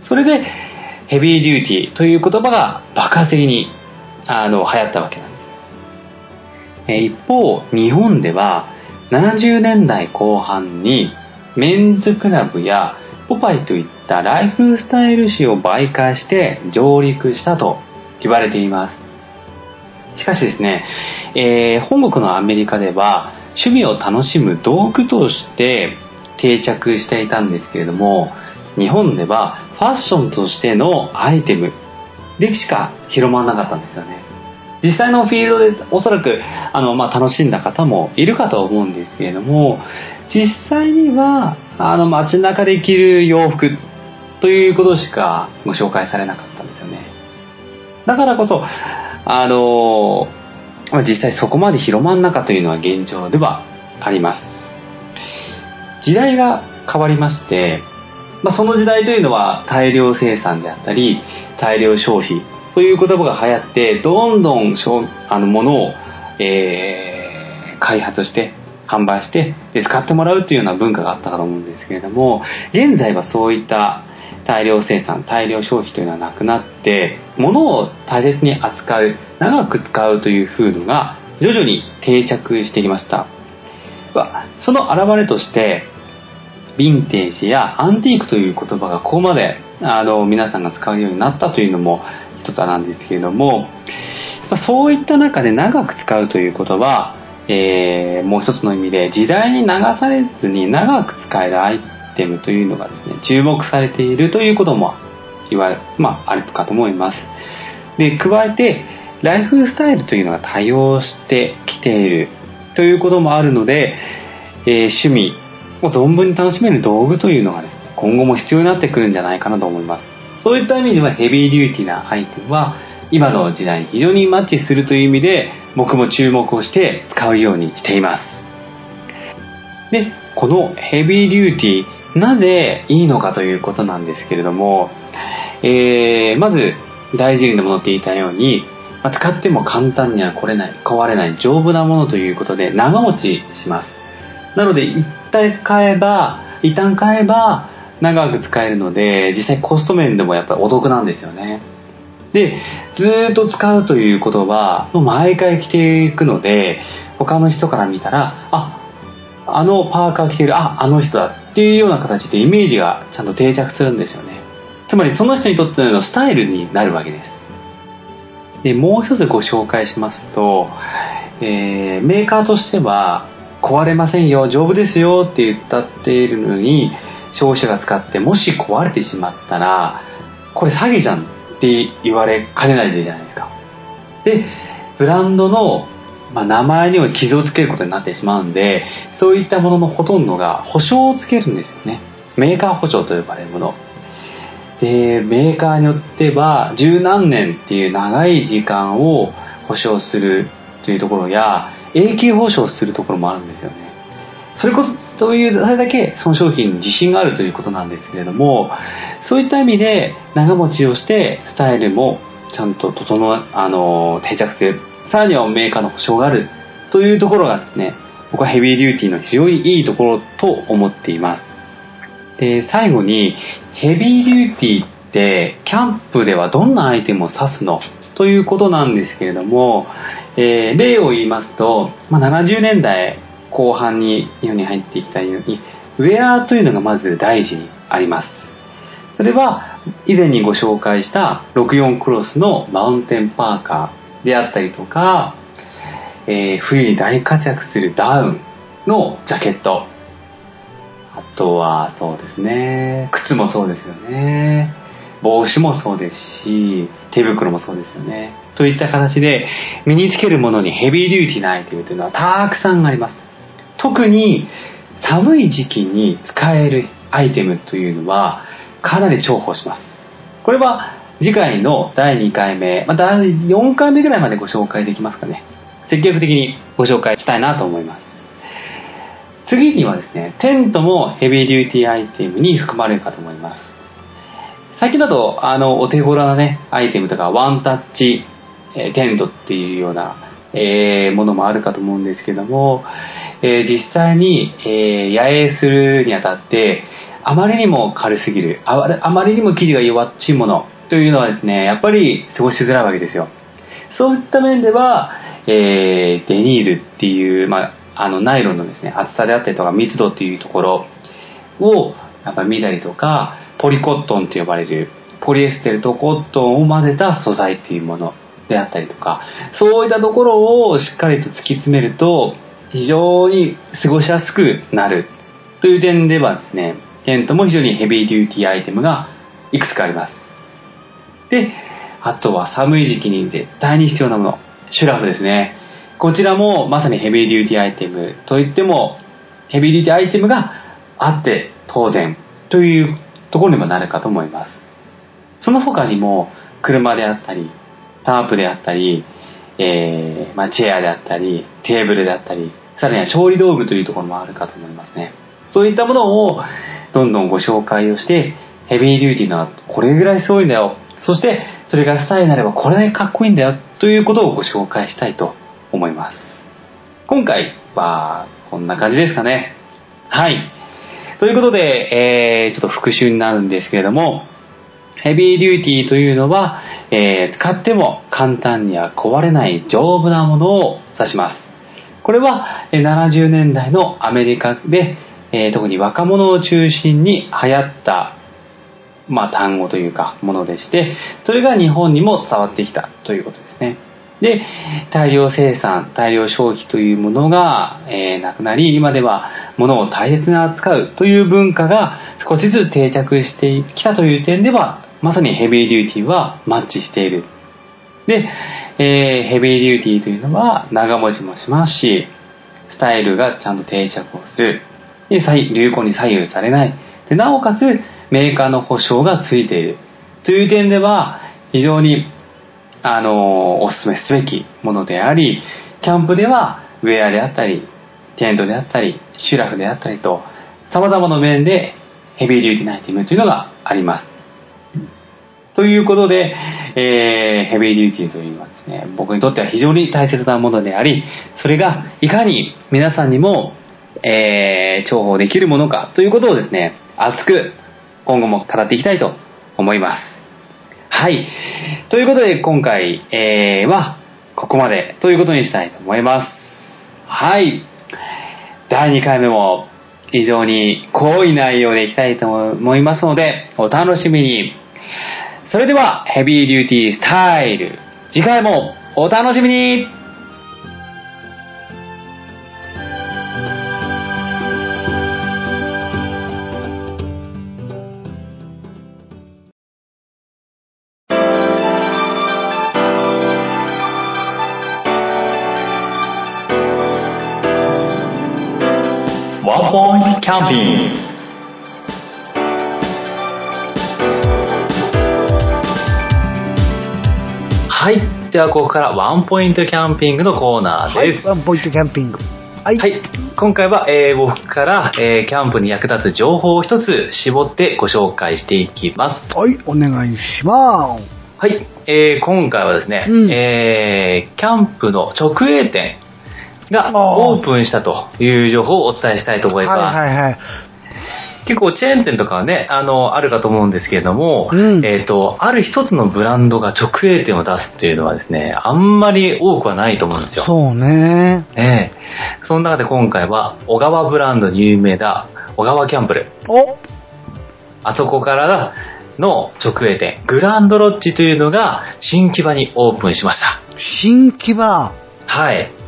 S1: それで、ヘビーデューティーという言葉が爆発的にあの流行ったわけなんです。え一方、日本では70年代後半にメンズクラブやポパイといったライフスタイル誌を媒介して上陸したと言われています。しかしですね、えー、本国のアメリカでは趣味を楽しむ道具として定着していたんですけれども、日本ではァッションとしてのアイテムでしか広まらなかったんですよね。実際のフィールドでおそらくあの、まあ、楽しんだ方もいるかと思うんですけれども、実際にはあの街中で着る洋服ということしかご紹介されなかったんですよね。だからこそ、あの、実際そこまで広まんなかというのは現状ではあります。時代が変わりまして、まあ、その時代というのは大量生産であったり、大量消費という言葉が流行って、どんどんあのものを、えー、開発して、販売してで使ってもらうというような文化があったかと思うんですけれども現在はそういった大量生産大量消費というのはなくなって物を大切に扱う長く使うという風土が徐々に定着してきました。その表れとしてヴィンテージやアンティークという言葉がここまであの皆さんが使うようになったというのも一つなんですけれどもそういった中で長く使うということはえー、もう一つの意味で時代に流されずに長く使えるアイテムというのがですね注目されているということも言われ、まあ、あるかと思います。で加えてライフスタイルというのが多様してきているということもあるので、えー、趣味を存分に楽しめる道具というのがですね今後も必要になってくるんじゃないかなと思います。そういった意味ではヘビーデューティーなアイテムは今の時代に非常にマッチするという意味で僕も注目をして使うようにしています。でこのヘビーデューティーなぜいいのかということなんですけれども、えー、まず大事なものって言ったように使っても簡単には壊れない壊れない丈夫なものということで長持ちします。なので一旦買えば一旦買えば長く使えるので実際コスト面でもやっぱりお得なんですよねで、ずっと使うということは、もう毎回着ていくので、他の人から見たら、あ、あのパーカー着てる、あ、あの人だっていうような形でイメージがちゃんと定着するんですよね。つまりその人にとってのスタイルになるわけです。で、もう一つご紹介しますと、えー、メーカーとしては、壊れませんよ、丈夫ですよって言ったっているのに、消費者が使ってもし壊れてしまったら、これ詐欺じゃんって言われかねないでじゃないですか。で、ブランドの、まあ、名前には傷をつけることになってしまうんで、そういったもののほとんどが保証をつけるんですよね。メーカー保証と呼ばれるもの。で、メーカーによっては、十何年っていう長い時間を保証するというところや、永久保証するところもあるんですよね。それこそ、そういう、それだけその商品に自信があるということなんですけれども、そういった意味で長持ちをしてスタイルもちゃんと整あの、定着する。さらにはメーカーの保証があるというところがですね、僕はヘビーデューティーの非常にいいところと思っています。で、最後に、ヘビーデューティーっ
S3: って、キャンプではどんなアイテムを指すのということなんですけれども、えー例を言いますと、まあ、70年代後半に日本に入ってきたように、ウェアというのがまず大事にあります。それは以前にご紹介した64クロスのマウンテンパーカーであったりとか、えー冬に大活躍するダウンのジャケット。あとはそうですね、靴もそうですよね。帽子もそうですし、手袋もそうですよね。といった形で身につけるものにヘビーデューティーなアイテムというのはたくさんあります。特に寒い時期に使えるアイテムというのはかなり重宝します。これは次回の第2回目、まあ、第4回目ぐらいまでご紹介できますかね。積極的にご紹介したいなと思います。次にはですね、テントもヘビーデューティーアイテムに含まれるかと思います。最近だと、あの、お手頃なね、アイテムとか、ワンタッチ、えーテントっていうような、えーものもあるかと思うんですけども、えー実際に、えー野営するにあたって、あまりにも軽すぎる、あまりにも生地が弱っちいものというのはですね、やっぱり過ごしづらいわけですよ。そういった面では、えーデニールっていう、まあ、あの、ナイロンのですね、厚さであったりとか密度っていうところを、やっぱ見たりとか、ポリコットンと呼ばれる、ポリエステルとコットンを混ぜた素材っていうものであったりとか、そういったところをしっかりと突き詰めると、非常に過ごしやすくなるという点ではですね、テントも非常にヘビーデューティーアイテムがいくつかあります。で、あとは寒い時期に絶対に必要なもの、シュラフですね。こちらもまさにヘビーデューティーアイテムといっても、ヘビーデューティーアイテムがあって当然というところにもなるかと思います。その他にも、車であったり、タープであったり、えーまあ、チェアであったり、テーブルであったり、さらには調理道具というところもあるかと思いますね。そういったものをどんどんご紹介をして、ヘビーデューティーなこれぐらいすごいんだよ。そして、それがスタイルになればこれだけかっこいいんだよということをご紹介したいと思います。今回はこんな感じですかね。はい。ということで、えー、ちょっと復習になるんですけれども、ヘビーデューティーというのは、えー使っても簡単には壊れない丈夫なものを指します。これは70年代のアメリカで、えー特に若者を中心に流行った、まあ、単語というかものでして、それが日本にも伝わってきたということですね。で、大量生産、大量消費というものが、えーなくなり、今では物を大切に扱うという文化が少しずつ定着してきたという点では、まさにヘビーデューティーはマッチしている。で、えーヘビーデューティーというのは長持ちもしますし、スタイルがちゃんと定着をする。で、流行に左右されない。で、なおかつメーカーの保証がついている。という点では、非常にあの、お勧めすべきものであり、キャンプではウェアであったり、テントであったり、シュラフであったりと、様々な面でヘビーデューティーなアイテムというのがあります。ということで、えーヘビーデューティーというのはですね、僕にとっては非常に大切なものであり、それがいかに皆さんにも、えー重宝できるものかということをですね、熱く今後も語っていきたいと思います。はい。ということで、今回、えーは、ここまでということにしたいと思います。はい。第2回目も非常に濃い内容でいきたいと思いますので、お楽しみに。それでは、ヘビーデューティースタイル。次回もお楽しみに
S1: キャンピングはい。では、ここからワンポイントキャンピングのコーナー
S2: はい、
S1: です。
S2: ワンポイントキャンピング。はい。
S1: はい。今回は、えー僕から、えーキャンプに役立つ情報を一つ絞ってご紹介していきます。
S2: はい、お願いします。
S1: はい。えー今回はですね、
S2: うん
S1: えーキャンプの直営店がオープンしたという情報をお伝えしたいと思います。
S2: はいはいはい。
S1: 結構チェーン店とかはね、あの、あるかと思うんですけれども、
S2: うん
S1: えっ、と、ある一つのブランドが直営店を出すっていうのはですね、あんまり多くはないと思うんですよ。
S2: そうね。
S1: ええその中で今回は、小川ブランドに有名だ、小川キャンプル。
S2: お
S1: あそこからの直営店、グランドロッジというのが新木場にオープンしました。
S2: 新木場。
S1: はい。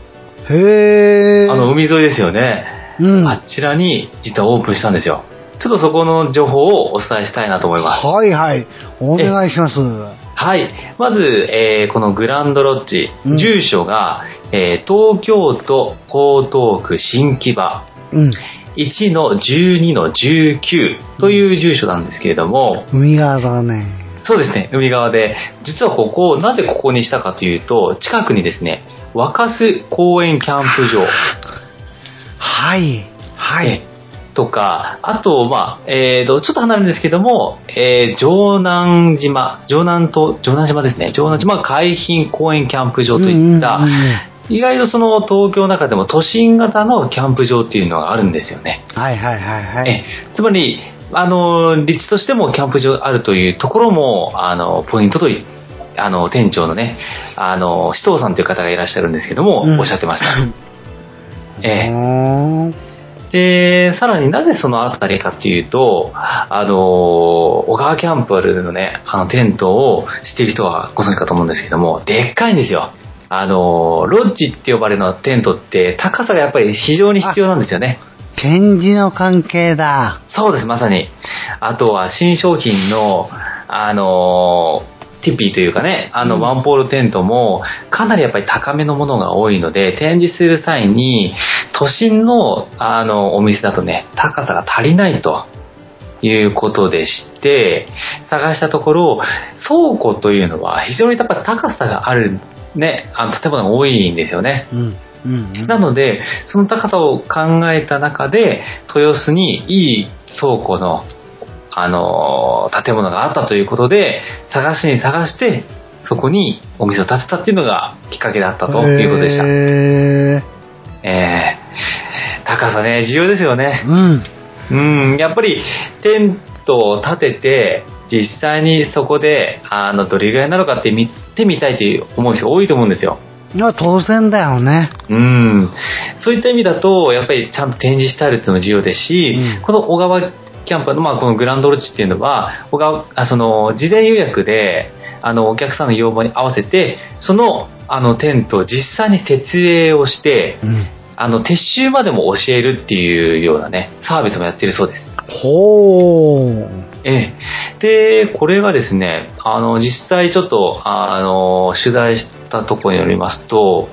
S2: へえ。
S1: あの、海沿いですよね。
S2: うん。
S1: あちらに実はオープンしたんですよ。ちょっとそこの情報をお伝えしたいなと思います。
S2: はいはい。お願いします。
S1: はい。まず、えーこのグランドロッジ、
S2: うん
S1: 住所が、えー東京都江東区新木場
S2: うん。
S1: 1の12の19という住所なんですけれども、
S2: 海側だね。
S1: そうですね、海側で、実はここ、なぜここにしたかというと、近くにですね、若洲公園キャンプ場、
S2: はい。はい。
S1: えとか、あと、まあ、えーと、ちょっと離れるんですけども、えー、城南島、城南と、城南島ですね、城南島海浜公園キャンプ場といった、
S2: うんうんうん
S1: 意外とその東京の中でも都心型のキャンプ場っていうのがあるんですよね。
S2: はいはいはいはい。
S1: えつまり、あの、立地としてもキャンプ場あるというところも、あの、ポイントといあの、店長のね、あの、紫藤さんという方がいらっしゃるんですけども、
S2: うん
S1: おっしゃってました。ええで、さらになぜそのあたりかっていうと、あの、小川キャンプのね、あのテントを知っている人はご存知かと思うんですけども、でっかいんですよ。あの、ロッジって呼ばれるのテントって高さがやっぱり非常に必要なんですよね。
S2: 展示の関係だ。
S1: そうです、まさに。あとは新商品の、あの、ティピーというかね、あの、
S2: うん
S1: ワンポールテントも、かなりやっぱり高めのものが多いので、展示する際に、都心の、あの、お店だとね、高さが足りないと。いうことでして、探したところ、倉庫というのは非常にやっぱ高さがあるね、あの建物が多いんですよね。
S2: うん。うんうん。
S1: なので、その高さを考えた中で、豊洲にいい倉庫の、あのー建物があったということで、探しに探して、そこにお店を建てたっていうのがきっかけだったということでした。
S2: へ
S1: えー、高さね、重要ですよね
S2: ー。うん。
S1: うん、やっぱりテントを建てて、実際にそこで、あの、どれぐらいなのかって見てみたいという思う人多いと思うんですよ。
S2: いや、当然だよね。
S1: うん。そういった意味だと、やっぱりちゃんと展示してあるっていうのも重要ですし、
S2: うん
S1: この小川キャンプの、まあ、このグランドロッジっていうのは、小川、あその、事前予約で、あの、お客さんの要望に合わせて、その、あの、テントを実際に設営をして、
S2: うん。
S1: あの、撤収までも教えるっていうようなね、サービスもやってるそうです。
S2: ほー。
S1: ええ。で、これがですね、あの、実際ちょっと、あの、取材したところによりますと、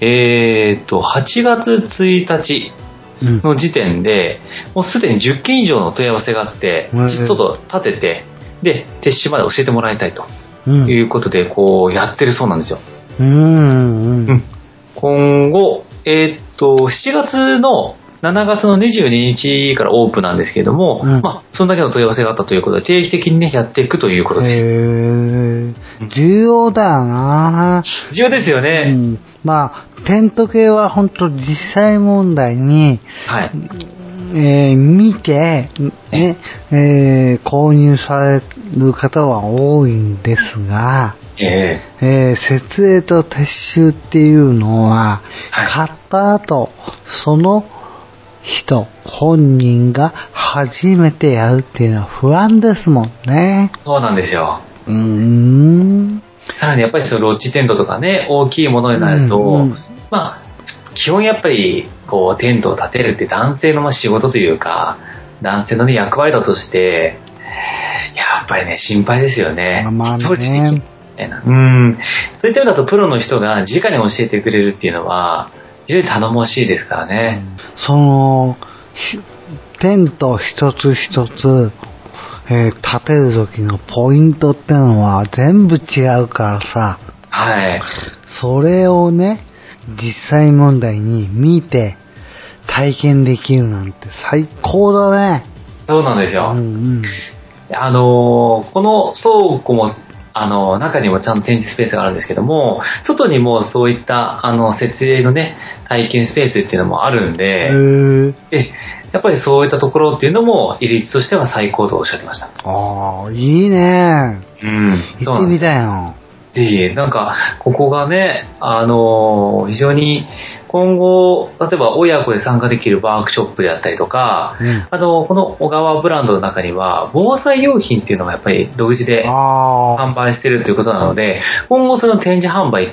S1: えっ、と、8月1日
S2: うん。
S1: の時点で、もうすでに10件以上の問い合わせがあって、
S2: うん
S1: ちょっと立てて、で、撤収まで教えてもらいたいと
S2: うん。
S1: いうことで、こう、やってるそうなんですよ。
S2: うん。
S1: 今後、えっ、と、7月の、7月の22日からオープンなんですけれども、
S2: うん
S1: まあ、そんだけの問い合わせがあったということで、定期的にね、やっていくということです。
S2: へー。重要だよな
S1: 重要ですよ
S2: う
S1: ね。
S2: ん。まあ、テント系は本当実際問題に、
S1: はい。
S2: えー見て、ね、えー購入される方は多いんですが、
S1: え
S2: えー設営と撤収っていうのは、
S1: はい
S2: 買った後、その人、本人が初めてやるっていうのは不安ですもんね。
S1: えそうなんですよ。
S2: うーん。
S1: さらにやっぱりそのロッジテントとかね、大きいものになると、
S2: うんうん
S1: まあ、基本やっぱり、こう、テントを建てるって男性のまあ仕事というか、男性のね、役割だとして、やっぱりね、心配ですよね。
S2: まあ
S1: 一人ででき
S2: ね
S1: うん。そういった意味だと、プロの人が直に教えてくれるっていうのは、非常に頼もしいですからね。
S2: その、ひテント一つ一つ、えー立てる時のポイントってのは全部違うからさ、
S1: はい。
S2: それをね、実際問題に見て体験できるなんて最高だね。
S1: そうなんですよ。
S2: うんうん。
S1: あのーこの倉庫も、あの、中にもちゃんと展示スペースがあるんですけども、外にもそういった、あの、設営のね、体験スペースっていうのもあるん
S2: へ
S1: で、
S2: ー
S1: え、やっぱりそういったところっていうのも、入り口としては最高とおっしゃってました。
S2: ああ、いいね。
S1: うん。
S2: 行ってみたいよ。
S1: ぜひ、なんか、ここがね、あのー非常に、今後、例えば親子で参加できるワークショップであったりとか、
S2: うん。
S1: あの、この小川ブランドの中には、防災用品っていうのもやっぱり独自で。販売してるということなので、今後その展示販売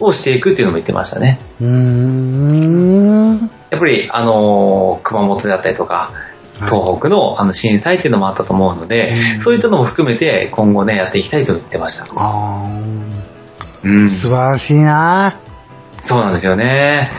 S1: をしていくっていうのも言ってましたね。
S2: うーん。
S1: やっぱり、あのー熊本であったりとか、東北のあの震災っていうのもあったと思うので、
S2: うん
S1: そういったのも含めて今後ね、やっていきたいと言ってました。
S2: あ
S1: うん
S2: あ。素晴らしいな。
S1: そうなんですよね。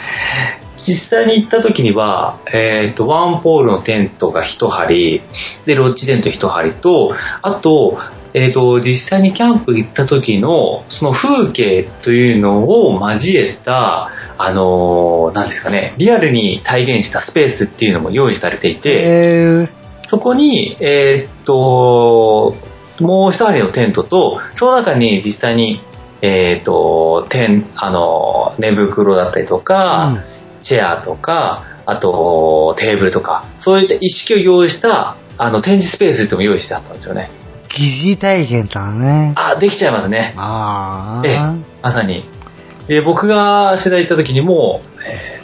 S1: 実際に行った時には、えっ、と、ワンポールのテントが一張、で、ロッジテント一張と、あと、えっ、と、実際にキャンプ行った時の、その風景というのを交えた、あのーなんですかね、リアルに再現したスペースっていうのも用意されていて、
S2: え
S1: そこに、えーっと、もう一張りのテントと、その中に実際に、えーっと、テン、あの、寝袋だったりとか、チェアとか、あと、テーブルとか、そういった一式を用意した、あの、展示スペースっていうのも用意してあったんですよね。
S2: 疑似体験だね。
S1: あ、できちゃいますね。
S2: あ
S1: ええ
S2: あ。
S1: まさに。で、僕が取材行った時にも、え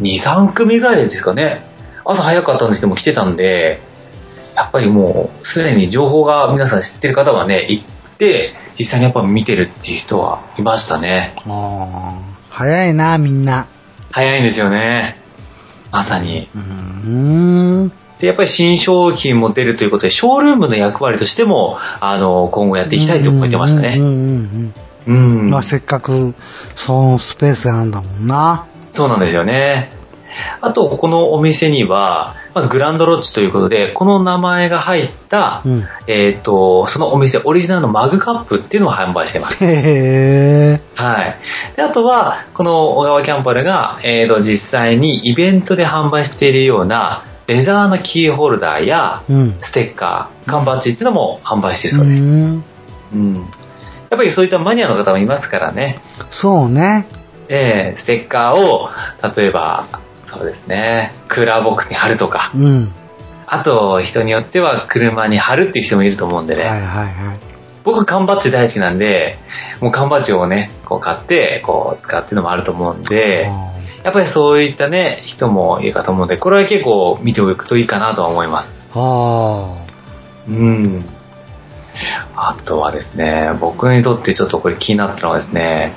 S1: ー、2、3組ぐらいですかね。朝早かったんですけども来てたんで、やっぱりもう、すでに情報が皆さん知ってる方はね、行って、実際にやっぱ見てるっていう人はいましたね。
S2: ああ。早いな、みんな。
S1: 早いんですよね。まさに。
S2: うーん。
S1: で、やっぱり新商品も出るということで、ショールームの役割としても、あの、今後やっていきたいと言ってましたね。
S2: うん。まあ、せっかく、そのスペースがあるんだもんな。
S1: そうなんですよね。あと、このお店には、まあ、グランドロッジということで、この名前が入った、
S2: うん。
S1: えっ、と、そのお店オリジナルのマグカップっていうのを販売してます。
S2: へえ。
S1: はい。で、あとは、この小川キャンパルが、えっ、と、実際にイベントで販売しているような、レザーのキーホルダーや、
S2: うん。
S1: ステッカー、缶バッジっていうのも販売している
S2: う
S1: そうです。
S2: ん。
S1: うん。やっぱりそういったマニアの方もいますからね。
S2: そうね。
S1: えーステッカーを、例えば、そうですね、クーラーボックスに貼るとか、
S2: うん。
S1: あと、人によっては車に貼るっていう人もいると思うんでね。
S2: はいはいはい。
S1: 僕、缶バッジ大好きなんで、もう缶バッジをね、こう買って、こう使うっていうのもあると思うんで、
S2: あ
S1: やっぱりそういったね、人もいるかと思うんで、これは結構見ておくといいかなとは思います。
S2: あ。
S1: うん。あとはですね、僕にとってちょっとこれ気になったのはですね、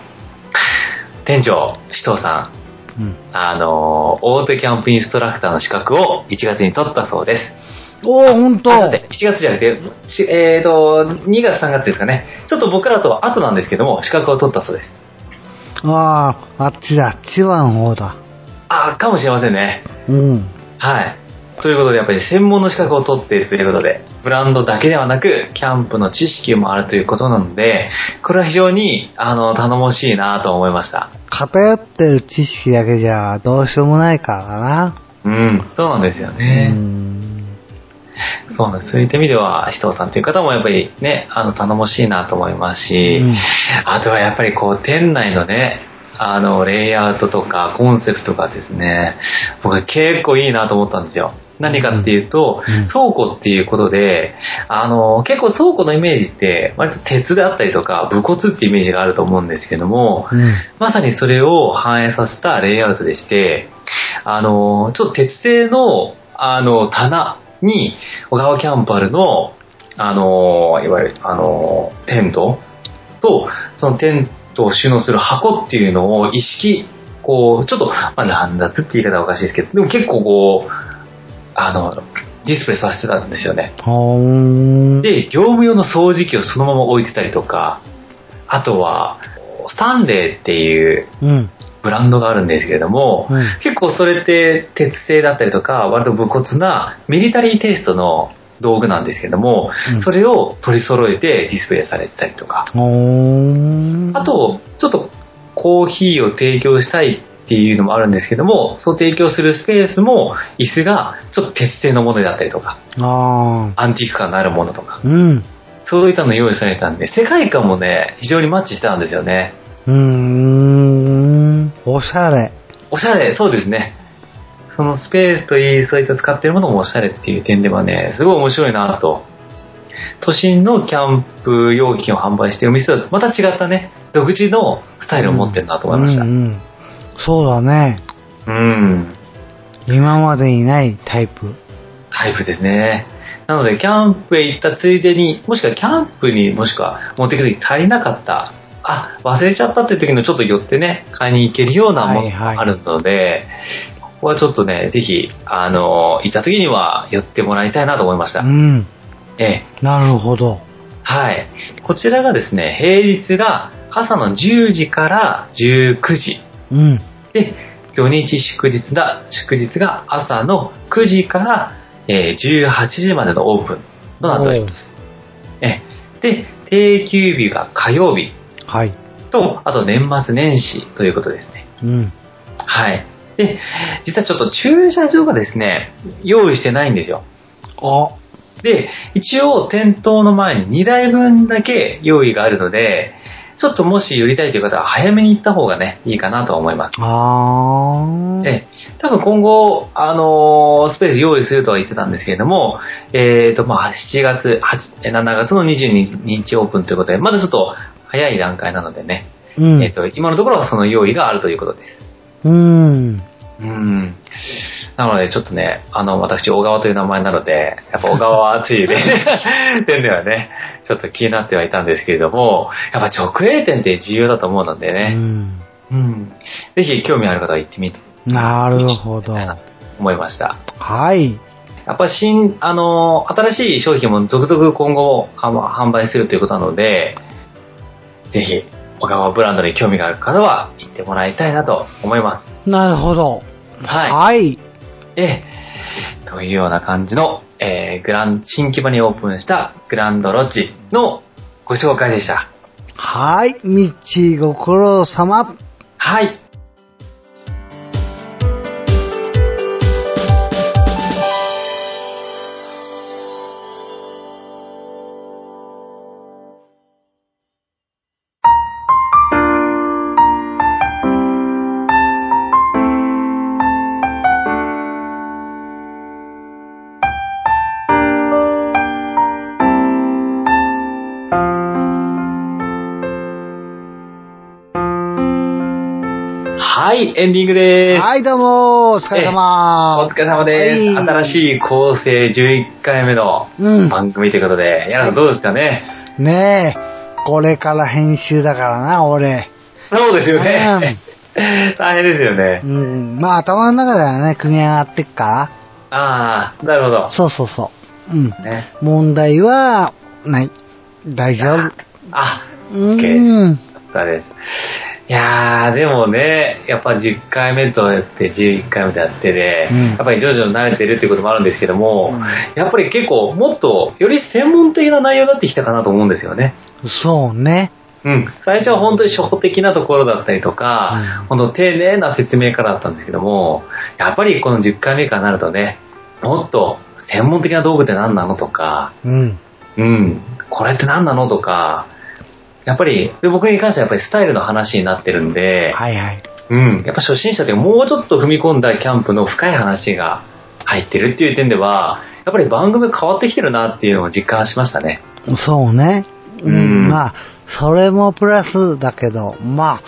S1: 店長、紫藤さん、
S2: うん。
S1: あの、大手キャンプインストラクターの資格を1月に取ったそうです。
S2: おー、ほんと。
S1: あ待って1月じゃなくて、しえっ、と、2月3月ですかね。ちょっと僕らとは後なんですけども、資格を取ったそうです。
S2: ああ、あっちだ。千葉の方だ。
S1: ああ、かもしれませんね。
S2: うん。
S1: はい。ということで、やっぱり専門の資格を取っているということで、ブランドだけではなく、キャンプの知識もあるということなので、これは非常に、あの、頼もしいなと思いました。
S2: 偏ってる知識だけじゃどうしようもないからな。
S1: うん、そうなんですよ
S2: う
S1: ね。
S2: ん。
S1: そうなんです。そういった意味では、紫藤さんという方もやっぱりね、あの、頼もしいなと思いますし、
S2: うん
S1: あとはやっぱりこう、店内のね、あの、レイアウトとかコンセプトがですね、僕は結構いいなと思ったんですよ。何かっていうと、
S2: うん
S1: 倉庫っていうことで、あの、結構倉庫のイメージって、割と鉄であったりとか、武骨っていうイメージがあると思うんですけども、
S2: うん。
S1: まさにそれを反映させたレイアウトでして、あの、ちょっと鉄製の、あの、棚に、小川キャンパルの、あの、いわゆる、あの、テントと、そのテントを収納する箱っていうのを意識、こう、ちょっと、まあ、乱雑って言い方はおかしいですけど、でも結構こう、あの、ディスプレイさせてたんですよね。で、業務用の掃除機をそのまま置いてたりとか、あとは、スタンレーっていう
S2: うん。
S1: ブランドがあるんですけれども、
S2: うん
S1: 結構それって鉄製だったりとか、割と武骨なミリタリーテイストの道具なんですけども、
S2: うん
S1: それを取り揃えてディスプレイされてたりとか。あと、ちょっとコーヒーを提供したいっていうのもあるんですけども、そう提供するスペースも椅子がちょっと鉄製のものであったりとか。アンティーク感のあるものとか、
S2: うん。
S1: そういったの用意されたんで、世界観もね、非常にマッチしたんですよね。
S2: うーん。おしゃれ。
S1: おしゃれ、そうですね。そのスペースといい、そういった使ってるものもおしゃれっていう点ではね、すごい面白いなと。都心のキャンプ用品を販売してるお店とはまた違ったね、独自のスタイルを持ってるなと思いました。
S2: うんうんそうだね。
S1: うん。
S2: 今までにないタイプ。
S1: タイプですね。なので、キャンプへ行ったついでに、もしくはキャンプにもしくは持っていくとき足りなかった、あ、忘れちゃったって時のちょっと寄ってね、買いに行けるようなもの
S2: はいはい
S1: があるので、ここはちょっとね、ぜひ、あの、行った時には寄ってもらいたいなと思いました。
S2: うん。
S1: ええ。
S2: なるほど。
S1: はい。こちらがですね、平日が朝の10時から19時。
S2: うん。
S1: で、土日祝日だ、祝日が朝の9時から、えー18時までのオープンとなっております。えで、定休日が火曜日
S2: はい。
S1: と、あと年末年始ということですね。
S2: うん。
S1: はい。で、実はちょっと駐車場がですね、用意してないんですよ。
S2: あ、
S1: で、一応店頭の前に2台分だけ用意があるので、ちょっともし寄りたいという方は早めに行った方がね、いいかなと思います。
S2: あー。
S1: ええ、多分今後、あのースペース用意するとは言ってたんですけれども、えっ、と、まあ、7月、8 7月の22日オープンということで、まだちょっと早い段階なのでね、
S2: うん。
S1: えっ、と、今のところはその用意があるということです。
S2: うん。
S1: うん。なので、ちょっとね、あの、私、小川という名前なので、やっぱ小川は熱いで、点ではね、ちょっと気になってはいたんですけれども、やっぱ直営店って重要だと思うので
S2: う
S1: ね、
S2: ん。
S1: うん。ぜひ興味ある方は行ってみて、
S2: なるほど。
S1: 思いました。
S2: はい。
S1: やっぱ新、あの、新しい商品も続々今後販販売するということなので、ぜひ、小川ブランドに興味がある方は行ってもらいたいなと思いま
S2: なるほど。
S1: す。はい。
S2: はい。
S1: ええ、というような感じの、えー、グラン、新木場にオープンしたグランドロッジのご紹介でした。
S2: はい。みっちーご苦労様。
S1: はい。い、エンディングです。
S2: はい、どうも、お疲れ様。
S1: お疲れ様です。
S2: はい
S1: 新しい構成11回目の
S2: うん。
S1: 番組ということで、やらさんどうですかね、
S2: ねえ、これから編集だからな、俺。
S1: そうですよね。大変ですよね
S2: う。ん。まあ、頭の中ではね、組み上がってっか
S1: ああ、なるほど
S2: ら。。そうそうそう。うん。
S1: ね。
S2: 問題は、ない。大丈夫。
S1: あ、
S2: う
S1: OK
S2: ん。
S1: よかったです。いやー、でもね、やっぱ10回目とやって11回目とやってで、
S2: うん
S1: やっぱり徐々に慣れてるっていうこともあるんですけども、
S2: うん
S1: やっぱり結構もっとより専門的な内容になってきたかなと思うんですよね。
S2: そうね。
S1: うん。最初は本当に初歩的なところだったりとか、
S2: うん
S1: 本当丁寧な説明からだったんですけども、やっぱりこの10回目からなるとね、もっと専門的な道具って何なのとか、
S2: うん。
S1: うん、これって何なのとか、やっぱり、で僕に関してはやっぱりスタイルの話になってるんで、
S2: はいはい。
S1: うん、やっぱ初心者ってもうちょっと踏み込んだキャンプの深い話が入ってるっていう点では、やっぱり番組変わってきてるなっていうのを実感しましたね。
S2: そうね。
S1: うん
S2: まあ、それもプラスだけど、まあ、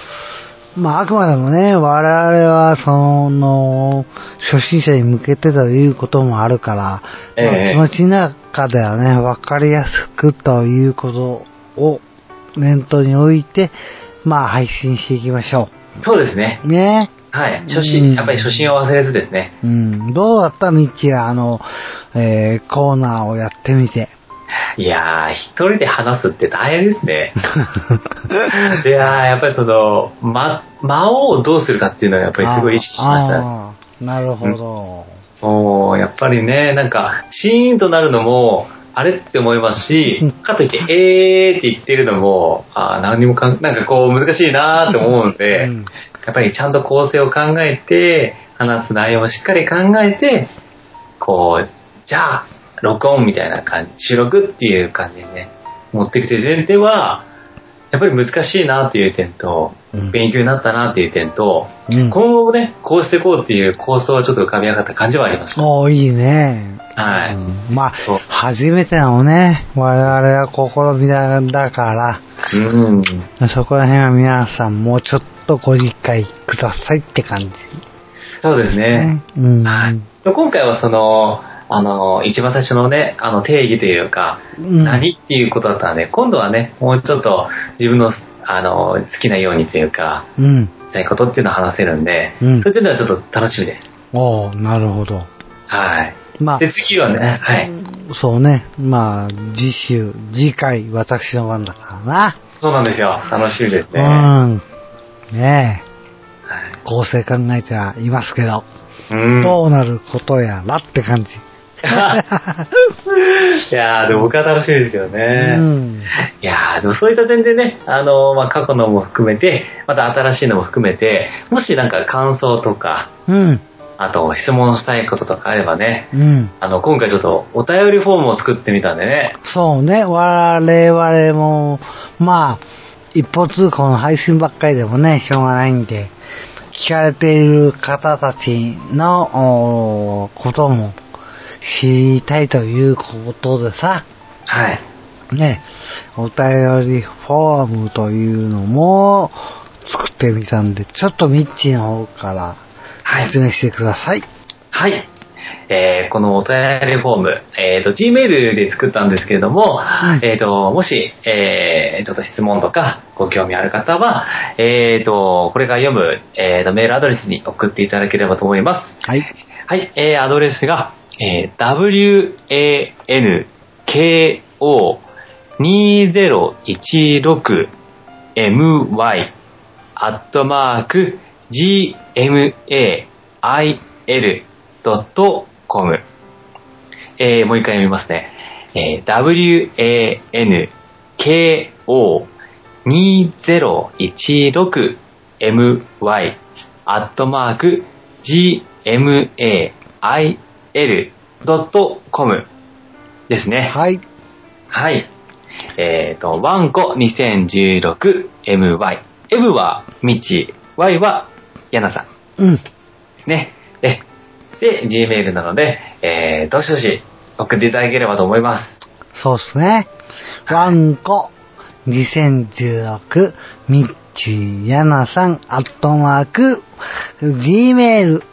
S2: まあ、あくまでもね、我々は、その、初心者に向けてということもあるから、
S1: ええ
S2: その気持ちの中ではね、わかりやすくということを念頭に置いて、まあ、配信していきましょ
S1: そうですね。
S2: う。ね。
S1: はい。初
S2: うん
S1: 心、やっぱり初心を忘れずですね。
S2: うん。どうだったミッチーは、あの、えー、コーナーをやってみて。
S1: いやー、一人で話すって大変ですね。いやー、やっぱりその、間、間をどうするかっていうのはやっぱりすごい意識しましたね。
S2: なるほど。
S1: もう、やっぱりね、なんか、シーンとなるのも、あれって思いますし
S2: うん、
S1: かといって、えーって言ってるのも、あー何にもかん、なんかこう難しいなーって思うんで、
S2: うん。
S1: やっぱりちゃんと構成を考えて、話す内容もしっかり考えて、こう、じゃあ、録音みたいな感じ、収録っていう感じにね、持ってきて前提は、やっぱり難しいなっていう点と、
S2: うん
S1: 勉強になったなっていう点と、
S2: うん
S1: 今後もね、こうしていこうっていう構想はちょっと浮かび上がった感じはありました。
S2: おーいいね。
S1: はい。
S2: うんまあ、初めてのね、我々は試みだだか
S1: うん。
S2: ら、そこら辺は皆さんもうちょっとご理解くださいって感じ。
S1: そうですね。
S2: うん。
S1: はい。今回はその、あの、一番最初のね、あの定義というか、
S2: うん
S1: 何っていうことだったので、今度はね、もうちょっと自分の、あの、好きなようにというか、
S2: うん。
S1: したいことっていうのを話せるんで、
S2: うん
S1: そういう点ではちょっと楽しみです。
S2: おーなるほど。
S1: はい。
S2: まあ、
S1: で、次はね、はい。
S2: そうね。まあ、次週、次回、私の番だからな。
S1: そうなんですよ。楽しみですね。
S2: う
S1: は
S2: ん。ねえ、
S1: い
S2: 構成考えてはいますけど、
S1: うん。
S2: どうなることやらって感じ。
S1: いやー、でも僕は楽しみですけど
S2: う
S1: ね。
S2: ん。
S1: いやー、でもそういった点でね、あのまあ、過去のも含めて、また新しいのも含めて、もしなんか感想とか、
S2: うん。
S1: あと質問したいこととかあればね、
S2: うん。
S1: あの、今回ちょっとお便りフォームを作ってみたんでね。
S2: そうね。我々も、まあ、一方通行の配信ばっかりでもね、しょうがないんで、聞かれている方たちのおことも知りたいということでさ、
S1: はい。
S2: ね、お便りフォームというのも作ってみたんで、ちょっとミッチーの方から
S1: はい
S2: 説明してください。
S1: はい。えーこのお便りフォーム、えっ、と、Gmail で作ったんですけれども、
S2: ん
S1: えっ、と、もし、えーちょっと質問とかご興味ある方は、えっ、と、これから読む、えーとメールアドレスに送っていただければと思います。
S2: はい。
S1: はい、えーアドレスが、えー wanko2016my アットマーク gmail.com えーもう一回読みますね。えー wanko2016my アットマーク gmail.com ですね。
S2: はい。
S1: はい。えっ、と、ワンコ 2016MY。M はミッチー、Y はヤナさん
S2: うん。
S1: ですね。で、で、Gmail なので、えー、どしどし送っていただければと思います。
S2: そうっすね。ワンコ2016ミッチーヤナさんアットマーク Gmail
S1: で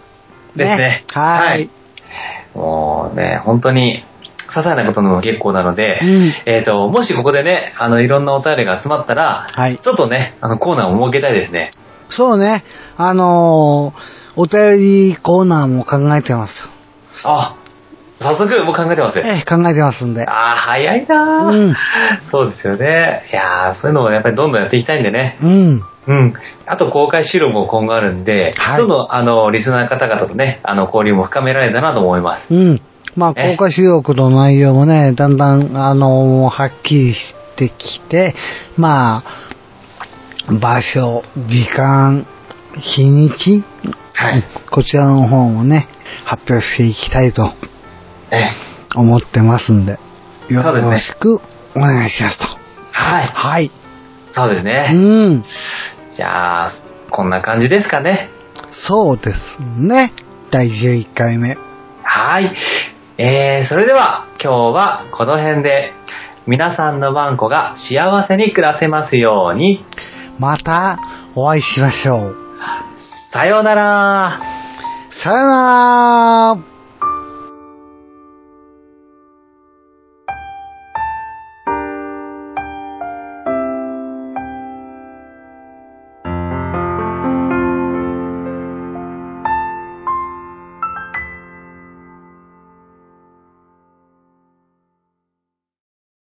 S1: すね
S2: はい。
S1: もうね、本当に、些細なことでも結構なので、
S2: うん
S1: えっ、と、もしここでね、あの、いろんなお便りが集まったら、
S2: はい
S1: ちょっとね、あの、コーナーを設けたいですね。
S2: そうね。あのーお便りコーナーも考えてます。
S1: あ、早速、もう考えてます。
S2: ええ、考えてますんで。
S1: ああ、早いなー、
S2: うん
S1: そうですよね。いやーそういうのもやっぱりどんどんやっていきたいんでね。
S2: うん。
S1: うん。あと公開収録も今後あるんで、
S2: はい
S1: どんどんあの、リスナーの方々とね、あの、交流も深められたなと思います。
S2: うん。まあ、
S1: え
S2: 公開収録の内容もね、だんだん、あのはっきりしてきて、まあ、場所、時間、日にち、
S1: はい。
S2: こちらの方もね、発表していきたいと
S1: え、
S2: 思ってますんで、よろしくお願いしますと。
S1: はい。
S2: はい。う
S1: そうですね。
S2: ん。
S1: じゃあ、こんな感じですかね。
S2: そうですね。第11回目。
S1: はい。えー、それでは今日はこの辺で皆さんのワンコが幸せに暮らせますように。
S2: またお会いしましょう。
S1: さようなら。
S2: さよなら